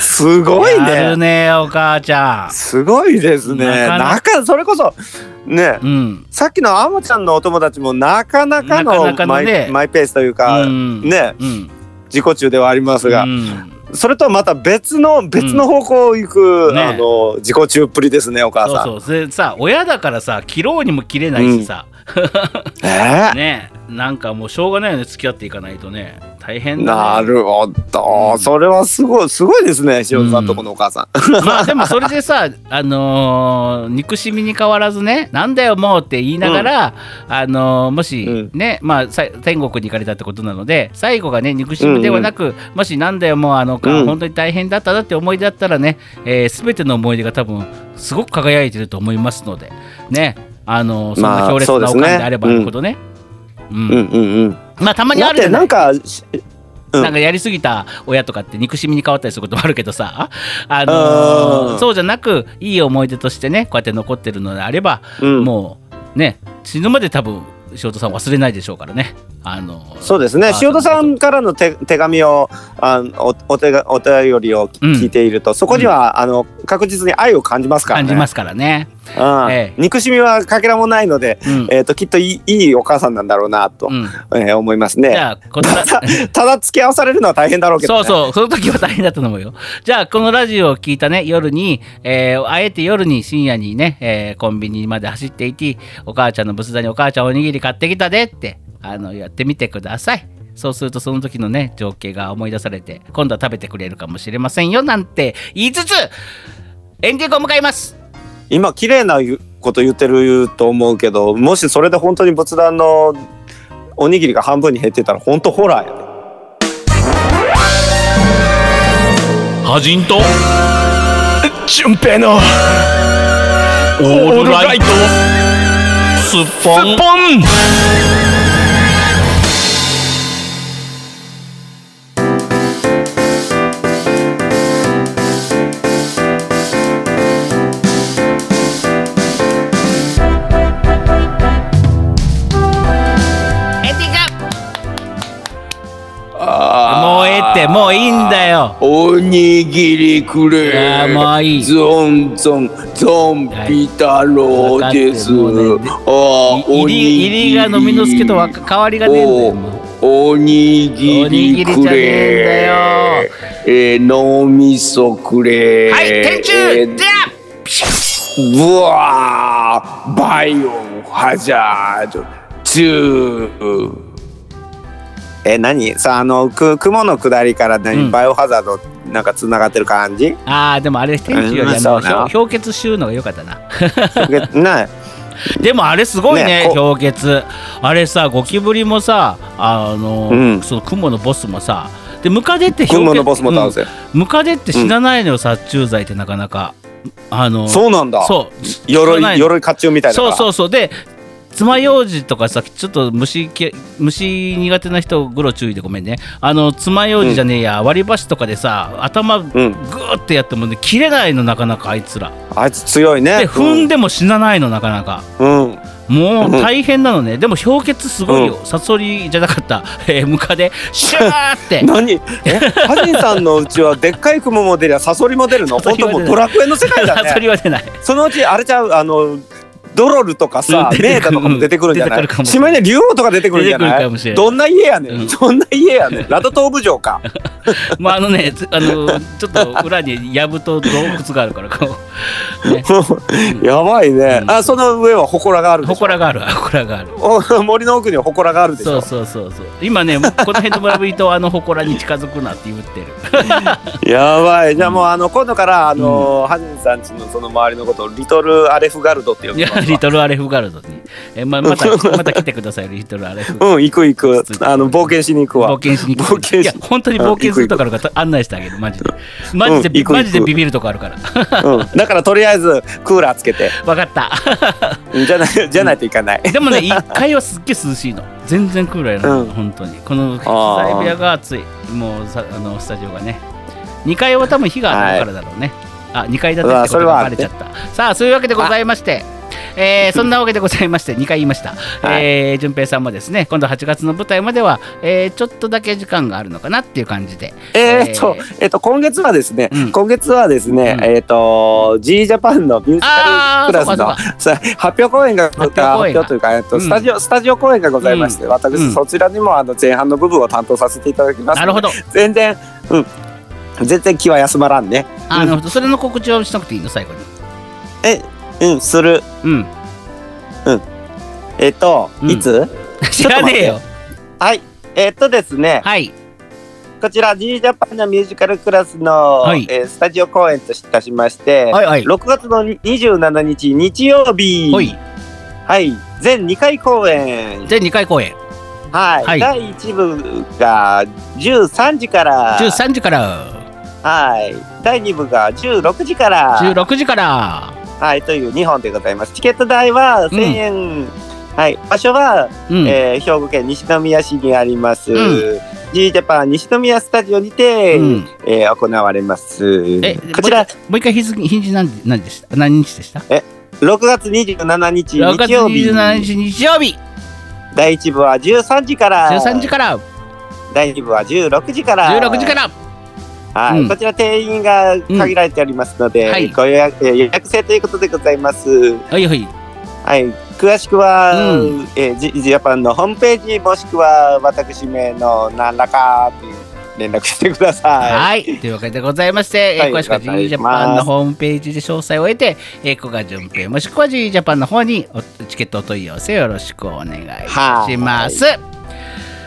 すごいやるね。ねお母ちゃすごいですね。なかななかそれこそね、んうん。さっきのあもちゃんのお友達もなかなかのなかなかのマイねマイペースというか、うん。ね。うん自己中ではありますが、うん。それとはまた別の別の方向を行く、ね。あの自己中っぷりですねお母さん。そうそう。でさ親だからさ切ろうにも切れないしさ、えー？ねなんかもうしょうがないよね。付き合っていかないとね。大変だ、ね、なるほど、うん。それはすごいすごいですね塩さんとこのお母さん。まあでもそれでさ、あのー憎しみに変わらずね、なんだよもうって言いながら、あのーもしね、まあさ天国に行かれたってことなので、最後がね、憎しみではなく、もしなんだよもうあの、うん。本当に大変だったなって思い出だったらね、えー、全ての思い出が多分すごく輝いてると思いますので、ね、あのーそんなまあ強烈なおかんそうであればあるほどね。うん。うんうんうん。まあたまにあるじゃない。てなんか、うん。なんかやりすぎた親とかって憎しみに変わったりすることもあるけどさ、あのそうじゃなくいい思い出としてねこうやって残ってるのであれば、うん。もうね死ぬまで多分塩田さん忘れないでしょうからね。あのーそうですね。あ塩田さんからの手手紙をあおお手がお便りをうん聞いていると、そこには、あの確実に愛を感じますからね。感じますからね。うんええ憎しみはかけらもないので、うんえー、ときっといいいいお母さんなんだろうなと、うん、えー思いますね。じゃあこたただ付き合わされるのは大変だろうけど、ね、そうそうその時は大変だったと思うよ。じゃあこのラジオを聞いたね夜に、えーあえて夜に深夜にね、えーコンビニまで走っていてお母ちゃんの仏壇にお母ちゃんおにぎり買ってきたでってあのやってみてください。そうするとその時のね情景が思い出されて今度は食べてくれるかもしれませんよなんて言いつつエンディングを迎えます。今綺麗なこと言ってると思うけどもしそれで本当に仏壇のおにぎりが半分に減ってたら本当ホラーやね。ハジンと？純平のオールライトスッポンよ。おにぎりくれ。もういい。ゾンゾンゾンピ太郎です、はい。分かってあー入り入りが飲みの助とわか変わりがねえんだよ。おにぎおにぎりくれええー、脳みそくれ。はい天え中ーでブワーバイオハザード2え何？さあのく雲の下りから何、うん。バイオハザードなんかつながってる感じ？ああでもあれ天中よりあのそうな氷氷結臭のが良かったな。な でもあれすごいねねこ氷結。あれさゴキブリもさあの、うん。その雲のボスもさでムカデって氷結雲のボスも倒せ、うん。ムカデって死なないのよ、殺虫剤ってなかなか。あのそうなんだ。そう。鎧鎧甲冑みたいなそうそううそう。で爪楊枝とかさちょっと虫け虫苦手な人グロ注意でごめんね。あの爪楊枝じゃねえや、割り箸とかでさ頭グうん。ーってやってもね切れないのなかなかあいつら。あいつ強いね。で踏んでも死なないのなかなか。うん、うんもう大変なのね。でも氷結すごいよ、サソリじゃなかった、えームカデ。シューって。何？え？ハジンさんのうちはでっかい雲も出りゃサソリも出るの？本当もうドラクエの世界だ サソリねは出ない。そのうちあれちゃう？あのドロルとかさ、メータとかも出てくるんじゃない？しまい。には竜王とか出てくるんじゃない？どんな家やねん、うん。どんな家やねん。ラドトーブ城か。まああのねつあのちょっと裏に藪と洞窟があるからこう、ね、やばいね、うん。あその上は祠があるでしょ？祠がある。祠がある。お森の奥には祠があるでしょ？そうそうそうそう。今ねこの辺の村人とあの祠に近づくなって言ってる。やばい。じゃあもうあの今度からあの、ハジンさんちのその周りのことをリトルアレフガルドって呼いやびますリトルアレフガルドに。えままたまた来てくださいリトルアレフ。うん行く行くあの冒険しに行くわ冒険しに来て冒険しいや本当に冒険するとこあるから案内してあげるマジでマジで、うん行くマジでビビるとこあるからうん、だからとりあえずクーラーつけて分かったじゃないじゃないといかない。でもね1階はすっげえ涼しいの全然クーラーやな、うん本当にこの機材部屋が暑いもうさあのスタジオがね2階は多分火が当たるからだろうね、あ2階だってってことがバレちゃったさあそういうわけでございまして、えーそんなわけでございまして 2回言いました、はい。えー順平さんもですね今度8月の舞台までは、えーちょっとだけ時間があるのかなっていう感じで。えーっと、えーっと、今月はですね、うん。今月はですね、うん。えーっと、G ジャパンのミュージカルクラスの発表公演が発表というか、えーっとうん。スタジオ、スタジオ公演がございまして、うん。私、うん。そちらにもあの前半の部分を担当させていただきますなるほど。全然、うん、全然気は休まらんね。あの、それの告知をしなくていいの？最後に。え、うん、する。うん。えーっと、うん。いつ？知らねえよ。はい。えーっとですね、はい。こちら G ジャパンのミュージカルクラスの、はい。えースタジオ公演といたしまして、はいはい。6月の27日日曜日、ほい。はい、全2回公演、全2回公演。はい。はい。第1部が13時から、13時から。はい、第2部が16時から、16時からはい、という2本でございます。チケット代は1000円、はい、場所は、うん、えー兵庫県西宮市にあります、う G ジャパン西宮スタジオにて、うん。えー行われます。えこちらもう一回日付日にち何何でした？何日でした？6月27日6月日曜日。27日日曜日。第1部は13時から。13時から。第2部は16時から。16時からはい、うん。こちら定員が限られておりますので、うん。はい。ご予約えー予約制ということでございます。はいはい。はい、詳しくは、うん。えージジャパンのホームページもしくは私名の何らかという連絡してください。はい、というわけでございまして、えーはい詳しくは G ジャパンのホームページで詳細を得て、えー、古賀淳平もしくは G ジャパンの方におチケットお問い合わせよろしくお願いします。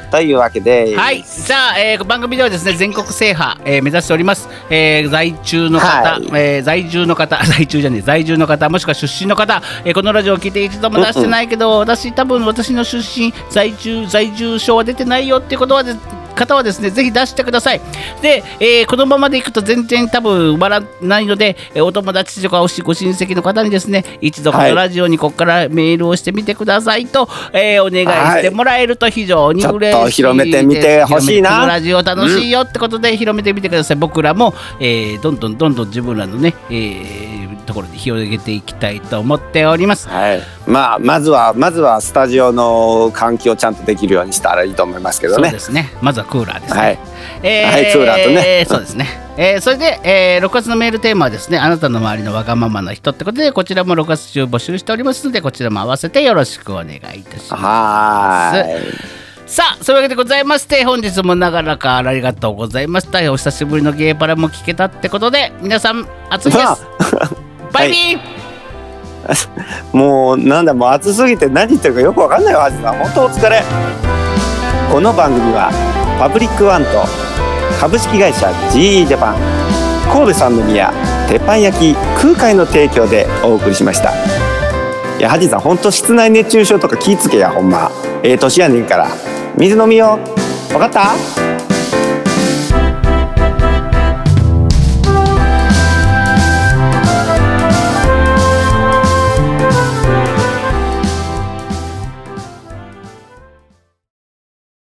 というわけで、はい、じゃあ、えー番組ではですね全国制覇、えー目指しております、えー在中の方、はい。えー在住の方 在中じゃねえ在住の方もしくは出身の方、えーこのラジオを聞いて一度も出してないけど、私多分私の出身在住在住証は出てないよってことはで方はですねぜひ出してください。で、えーこのままでいくと全然多分埋まらないので、えーお友達とかおしご親戚の方にですね一度このラジオにここからメールをしてみてくださいと、えーお願いしてもらえると非常に嬉しい。です、ちょっと広めてみてほしいな。ラジオ楽しいよってことで広めてみてください、僕らも、えーどんどんどんどん自分らのね、えーところで広げていきたいと思っておりますはい、まあまずはまずはスタジオの換気をちゃんとできるようにしたらいいと思いますけどねそうで。すねまずはクーラーですね、はい、えはいクーラーとねそうですね。えーそれで、えー6月のメールテーマはですね、あなたの周りのわがままな人ってことで、こちらも6月中募集しておりますので、こちらも合わせてよろしくお願いいたします。はーい。さあ、そういうわけでございまして、本日も長らくありがとうございました。お久しぶりのゲーパラも聞けたってことで、皆さん、暑いです。まあバイビー、もうなんだもう暑すぎて何言ってるかよくわかんないわはずだ本当お疲れ。この番組はパブリックワンと株式会社 GE ジャパン神戸三宮鉄板焼き空海の提供でお送りしました。いやはじさん本当室内熱中症とか気ぃつけやほんま。ええ年やねんから。水飲みよわかった？